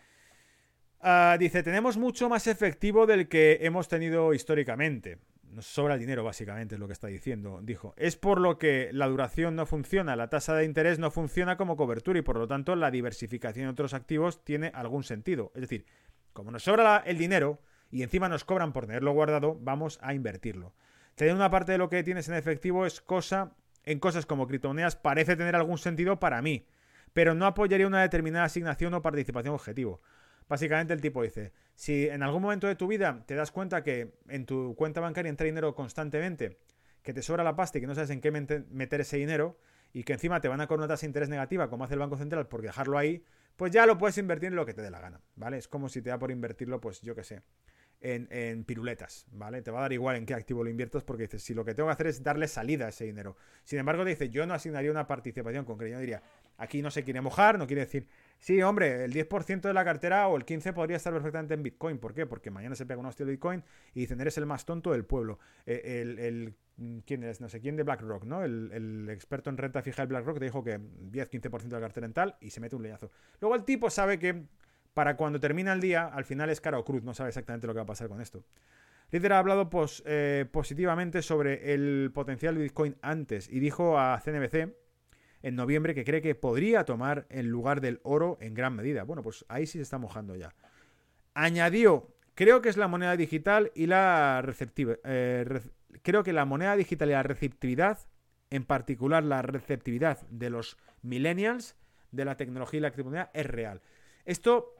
Ah, dice, tenemos mucho más efectivo del que hemos tenido históricamente nos sobra el dinero, básicamente, es lo que está diciendo. Dijo, es por lo que la duración no funciona, la tasa de interés no funciona como cobertura y por lo tanto la diversificación de otros activos tiene algún sentido. Es decir, como nos sobra el dinero y encima nos cobran por tenerlo guardado, vamos a invertirlo. Tener una parte de lo que tienes en efectivo es cosa, en cosas como criptomonedas parece tener algún sentido para mí, pero no apoyaría una determinada asignación o participación objetivo. Básicamente el tipo dice, si en algún momento de tu vida te das cuenta que en tu cuenta bancaria entra dinero constantemente, que te sobra la pasta y que no sabes en qué meter ese dinero, y que encima te van a cobrar una tasa de interés negativa, como hace el Banco Central, por dejarlo ahí, pues ya lo puedes invertir en lo que te dé la gana, ¿vale? Es como si te da por invertirlo, pues yo qué sé, en, piruletas, ¿vale? Te va a dar igual en qué activo lo inviertas porque dices, si lo que tengo que hacer es darle salida a ese dinero. Sin embargo, dice, yo no asignaría una participación concreta. Yo diría, aquí no se quiere mojar, no quiere decir Sí, hombre, el 10% de la cartera o el 15% podría estar perfectamente en Bitcoin. ¿Por qué? Porque mañana se pega un hostia de Bitcoin y dicen, eres el más tonto del pueblo. Eh, el, mm, ¿Quién es? No sé quién de BlackRock, ¿no? El, experto en renta fija de BlackRock te dijo que 10-15% de la cartera en tal y se mete un leñazo. Luego el tipo sabe que para cuando termina el día, al final es cara o cruz, no sabe exactamente lo que va a pasar con esto. Líder ha hablado eh, positivamente sobre el potencial de Bitcoin antes y dijo a CNBC en noviembre que cree que podría tomar el lugar del oro en gran medida. Bueno, pues ahí sí se está mojando ya. Añadió, creo que es la moneda digital y la receptividad. Eh, creo que la moneda digital y la receptividad, en particular la receptividad de los millennials de la tecnología y la criptomoneda, es real. Esto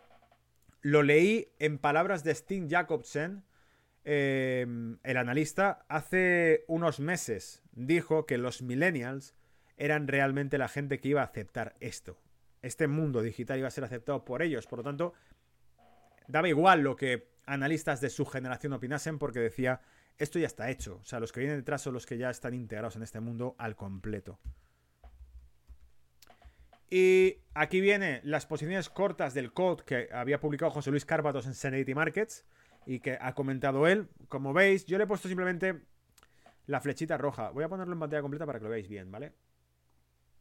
lo leí en palabras de Steve Jacobsen, eh, el analista, hace unos meses. Dijo que los millennials eran realmente la gente que iba a aceptar esto. Este mundo digital iba a ser aceptado por ellos. Por lo tanto, daba igual lo que analistas de su generación opinasen porque decía, esto ya está hecho. O sea, los que vienen detrás son los que ya están integrados en este mundo al completo. Y aquí vienen las posiciones cortas del code que había publicado José Luis Cárbatos en Senate Markets y que ha comentado él. Como veis, yo le he puesto simplemente la flechita roja. Voy a ponerlo en pantalla completa para que lo veáis bien, ¿vale?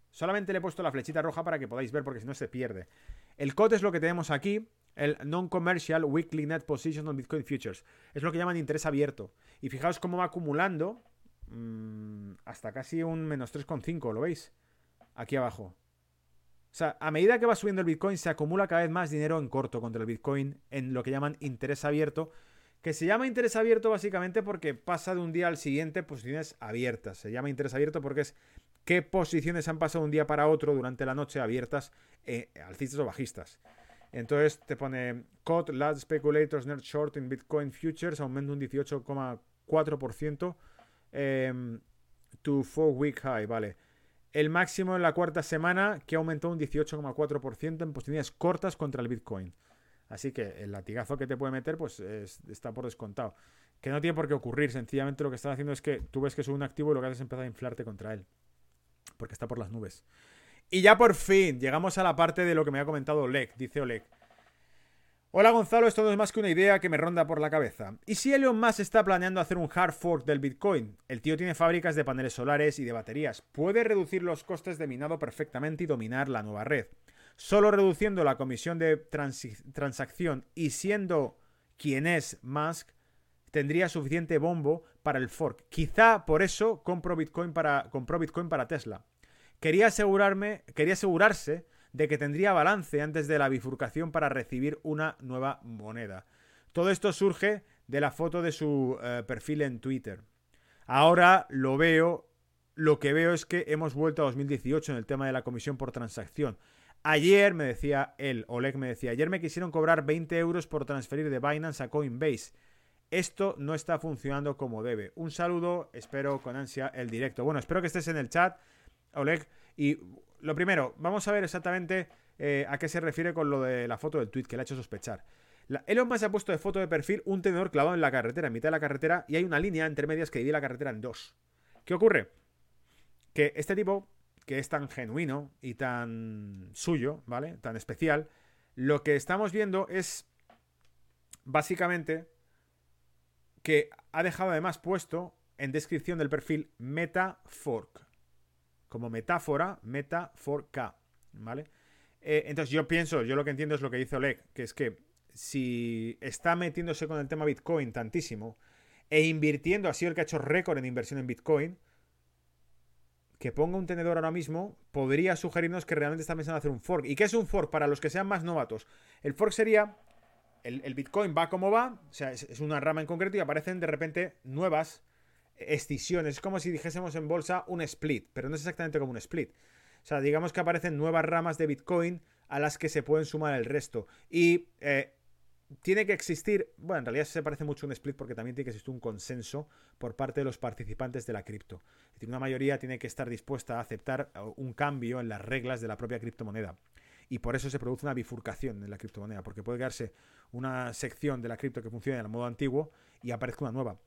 Solamente le he puesto la flechita roja para que podáis ver porque si no se pierde. El COT es lo que tenemos aquí, el Non-Commercial Weekly Net Position on Bitcoin Futures. Es lo que llaman interés abierto. Y fijaos cómo va acumulando mm, hasta casi un menos 3,5, ¿lo veis? Aquí abajo. O sea, a medida que va subiendo el Bitcoin se acumula cada vez más dinero en corto contra el Bitcoin en lo que llaman interés abierto, que se llama interés abierto básicamente porque pasa de un día al siguiente posiciones abiertas. Se llama interés abierto porque es qué posiciones han pasado un día para otro durante la noche abiertas, eh, alcistas o bajistas. Entonces te pone COT, Large Speculators Net Short in Bitcoin Futures, aumenta un 18,4% em, to 4 week high, vale. El máximo en la cuarta semana que aumentó un 18,4% en posiciones cortas contra el Bitcoin. Así que el latigazo que te puede meter, pues está por descontado. Que no tiene por qué ocurrir. Sencillamente lo que estás haciendo es que tú ves que es un activo y lo que haces es empezar a inflarte contra él porque está por las nubes. Y ya por fin, llegamos a la parte de lo que me ha comentado Oleg, dice Oleg. Hola Gonzalo, esto no es más que una idea que me ronda por la cabeza. ¿Y si Elon Musk está planeando hacer un hard fork del Bitcoin? El tío tiene fábricas de paneles solares y de baterías. Puede reducir los costes de minado perfectamente y dominar la nueva red. Solo reduciendo la comisión de transacción y siendo quien es Musk, tendría suficiente bombo para el fork. Quizá por eso compró Bitcoin para, compró Bitcoin para Tesla. Quería, asegurarme, quería asegurarse de que tendría balance antes de la bifurcación para recibir una nueva moneda. Todo esto surge de la foto de su eh, perfil en Twitter. Ahora lo veo, lo que veo es que hemos vuelto a 2018 en el tema de la comisión por transacción. Ayer me decía él, Oleg me decía, ayer me quisieron cobrar 20 euros por transferir de Binance a Coinbase. Esto no está funcionando como debe. Un saludo, espero con ansia el directo. Bueno, espero que estés en el chat, Oleg. Y lo primero, vamos a ver exactamente eh, a qué se refiere con lo de la foto del tweet que le ha hecho sospechar. Elon Musk ha puesto de foto de perfil un tenedor clavado en la carretera, en mitad de la carretera, y hay una línea entre medias que divide la carretera en dos. ¿Qué ocurre? Que este tipo, que es tan genuino y tan suyo, ¿vale? Tan especial, lo que estamos viendo es básicamente que ha dejado además puesto en descripción del perfil MetaFork. Como metáfora, MetaFork, ¿vale? Eh, entonces yo pienso, yo lo que entiendo es lo que dice Oleg, que es que si está metiéndose con el tema Bitcoin tantísimo e invirtiendo, ha sido el que ha hecho récord en inversión en Bitcoin, que ponga un tenedor ahora mismo podría sugerirnos que realmente está pensando hacer un fork. ¿Y qué es un fork para los que sean más novatos? El fork sería, el, Bitcoin va como va, o sea, es, una rama en concreto y aparecen de repente nuevas Es como si dijésemos en bolsa un split, pero no es exactamente como un split. O sea, digamos que aparecen nuevas ramas de Bitcoin a las que se pueden sumar el resto. Y eh, tiene que existir, bueno, en realidad se parece mucho a un split porque también tiene que existir un consenso por parte de los participantes de la cripto. Es decir, una mayoría tiene que estar dispuesta a aceptar uh, un cambio en las reglas de la propia criptomoneda. Y por eso se produce una bifurcación en la criptomoneda, porque puede quedarse una sección de la cripto que funcione el modo antiguo y aparezca una nueva.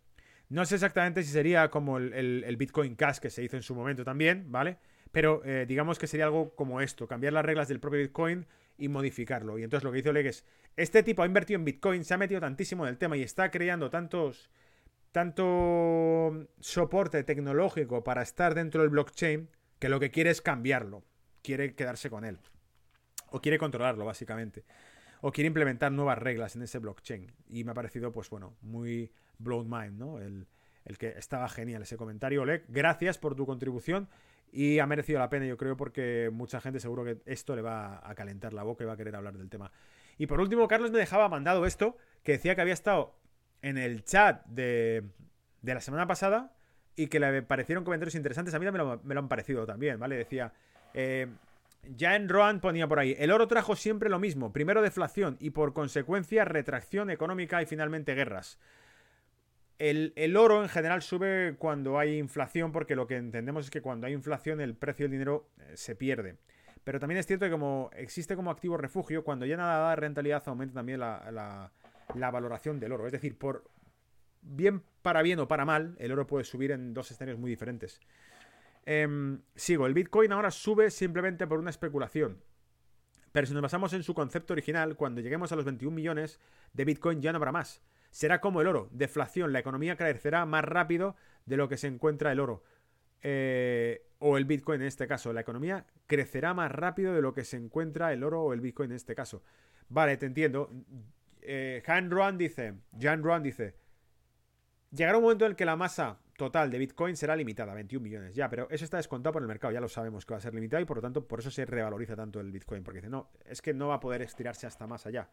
No sé exactamente si sería como el, Bitcoin Cash que se hizo en su momento también, ¿vale? Pero eh, digamos que sería algo como esto, cambiar las reglas del propio Bitcoin y modificarlo. Y entonces lo que dice Oleg es, este tipo ha invertido en Bitcoin, se ha metido tantísimo en el tema y está creando tantos tanto soporte tecnológico para estar dentro del blockchain que lo que quiere es cambiarlo, quiere quedarse con él o quiere controlarlo básicamente o quiere implementar nuevas reglas en ese blockchain y me ha parecido pues bueno, muy blown mind, ¿no? El, el que estaba genial ese comentario, Oleg, gracias por tu contribución y ha merecido la pena, yo creo, porque mucha gente seguro que esto le va a calentar la boca y va a querer hablar del tema. Y por último, Carlos me dejaba mandado esto, que decía que había estado en el chat de, de la semana pasada y que le parecieron comentarios interesantes. A mí me lo, me lo han parecido también, ¿vale? Decía, eh, ya en Roan ponía por ahí, el oro trajo siempre lo mismo, primero deflación y por consecuencia retracción económica y finalmente guerras. El, oro en general sube cuando hay inflación, porque lo que entendemos es que cuando hay inflación el precio del dinero eh, se pierde. Pero también es cierto que como existe como activo refugio, cuando ya nada da rentabilidad aumenta también la, valoración del oro. Es decir, por bien para bien o para mal, el oro puede subir en dos escenarios muy diferentes. Em, sigo, el Bitcoin ahora sube simplemente por una especulación. Pero si nos basamos en su concepto original, cuando lleguemos a los 21 millones de Bitcoin ya no habrá más será como el oro, deflación, la economía crecerá más rápido de lo que se encuentra el oro. Eh, o el Bitcoin en este caso. La economía crecerá más rápido de lo que se encuentra el oro o el Bitcoin en este caso. Vale, te entiendo. Eh, Han Ruan dice, Jan Ruan dice, llegará un momento en el que la masa total de Bitcoin será limitada, 21 millones. Ya, pero eso está descontado por el mercado, ya lo sabemos que va a ser limitado y por lo tanto por eso se revaloriza tanto el Bitcoin, porque dice, no, es que no va a poder estirarse hasta más allá.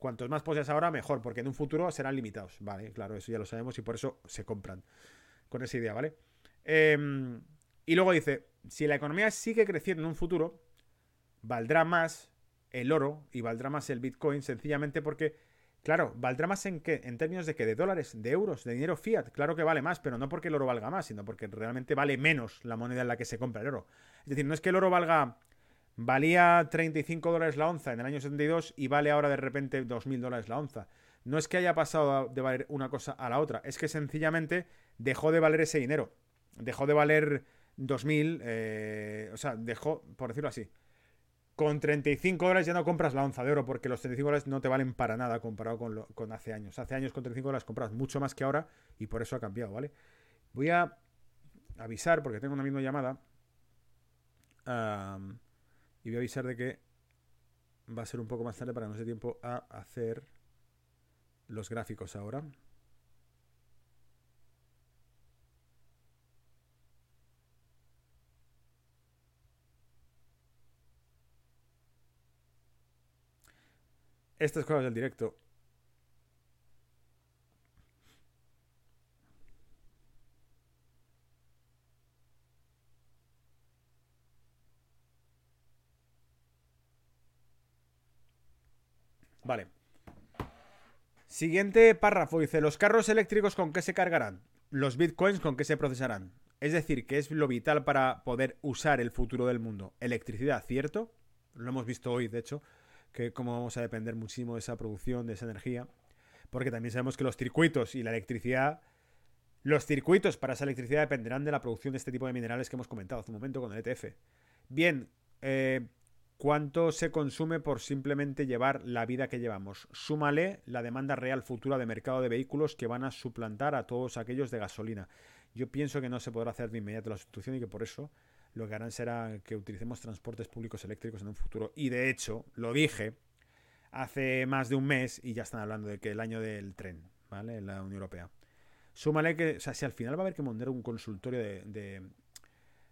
Cuantos más poseas ahora, mejor, porque en un futuro serán limitados. Vale, claro, eso ya lo sabemos y por eso se compran. Con esa idea, ¿vale? Em, y luego dice, si la economía sigue creciendo en un futuro, valdrá más el oro y valdrá más el Bitcoin, sencillamente porque, claro, valdrá más en qué? En términos de qué? De dólares, de euros, de dinero fiat. Claro que vale más, pero no porque el oro valga más, sino porque realmente vale menos la moneda en la que se compra el oro. Es decir, no es que el oro valga Valía 35 dólares la onza en el año 72 y vale ahora de repente 2.000 dólares la onza. No es que haya pasado de valer una cosa a la otra, es que sencillamente dejó de valer ese dinero. Dejó de valer 2.000, eh, o sea, dejó, por decirlo así. Con 35 dólares ya no compras la onza de oro porque los 35 dólares no te valen para nada comparado con, hace años. Hace años con 35 dólares compras mucho más que ahora y por eso ha cambiado, ¿vale? Voy a avisar porque tengo una misma llamada. Y voy a avisar de que va a ser un poco más tarde para que nos dé tiempo a hacer los gráficos ahora. Estas cosas del directo Vale. Siguiente párrafo dice, ¿los carros eléctricos con qué se cargarán? Los bitcoins con qué se procesarán. Es decir, que es lo vital para poder usar el futuro del mundo. Electricidad, ¿cierto? Lo hemos visto hoy, de hecho, que cómo vamos a depender muchísimo de esa producción, de esa energía. Porque también sabemos que los circuitos y la electricidad... Los circuitos para esa electricidad dependerán de la producción de este tipo de minerales que hemos comentado hace un momento con el ETF. Bien, eh, ¿Cuánto se consume por simplemente llevar la vida que llevamos? Súmale la demanda real futura de mercado de vehículos que van a suplantar a todos aquellos de gasolina. Yo pienso que no se podrá hacer de inmediato la sustitución y que por eso lo que harán será que utilicemos transportes públicos eléctricos en un futuro. Y de hecho, lo dije hace más de un mes y ya están hablando de que el año del tren, ¿vale? En la Unión Europea. Súmale que, o sea, si al final va a haber que montar un consultorio de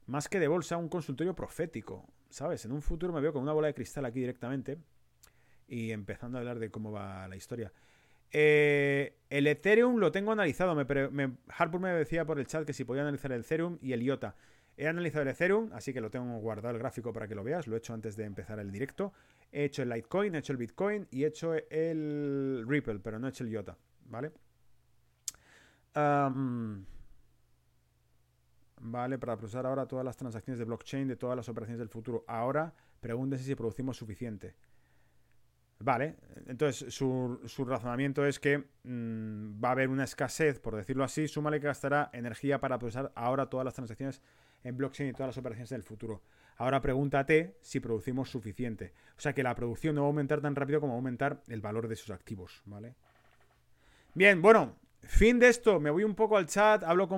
más que de bolsa, un consultorio profético. ¿Sabes? En un futuro me veo con una bola de cristal aquí directamente y empezando a hablar de cómo va la historia. Eh, el Ethereum lo tengo analizado. Me, me, Harper me decía por el chat que si podía analizar el Ethereum y el IOTA. He analizado el Ethereum, así que lo tengo guardado el gráfico para que lo veas. Lo he hecho antes de empezar el directo. He hecho el Litecoin, he hecho el Bitcoin y he hecho el Ripple, pero no he hecho el IOTA, ¿vale? ¿Vale? Para procesar ahora todas las transacciones de blockchain de todas las operaciones del futuro. Ahora, pregúntense si producimos suficiente. Vale, entonces su, razonamiento es que mm, va a haber una escasez, por decirlo así, súmale que gastará energía para procesar ahora todas las transacciones en blockchain y todas las operaciones del futuro. Ahora pregúntate si producimos suficiente. O sea que la producción no va a aumentar tan rápido como va a aumentar el valor de sus activos, ¿vale? Bien, bueno, fin de esto. Me voy un poco al chat, hablo con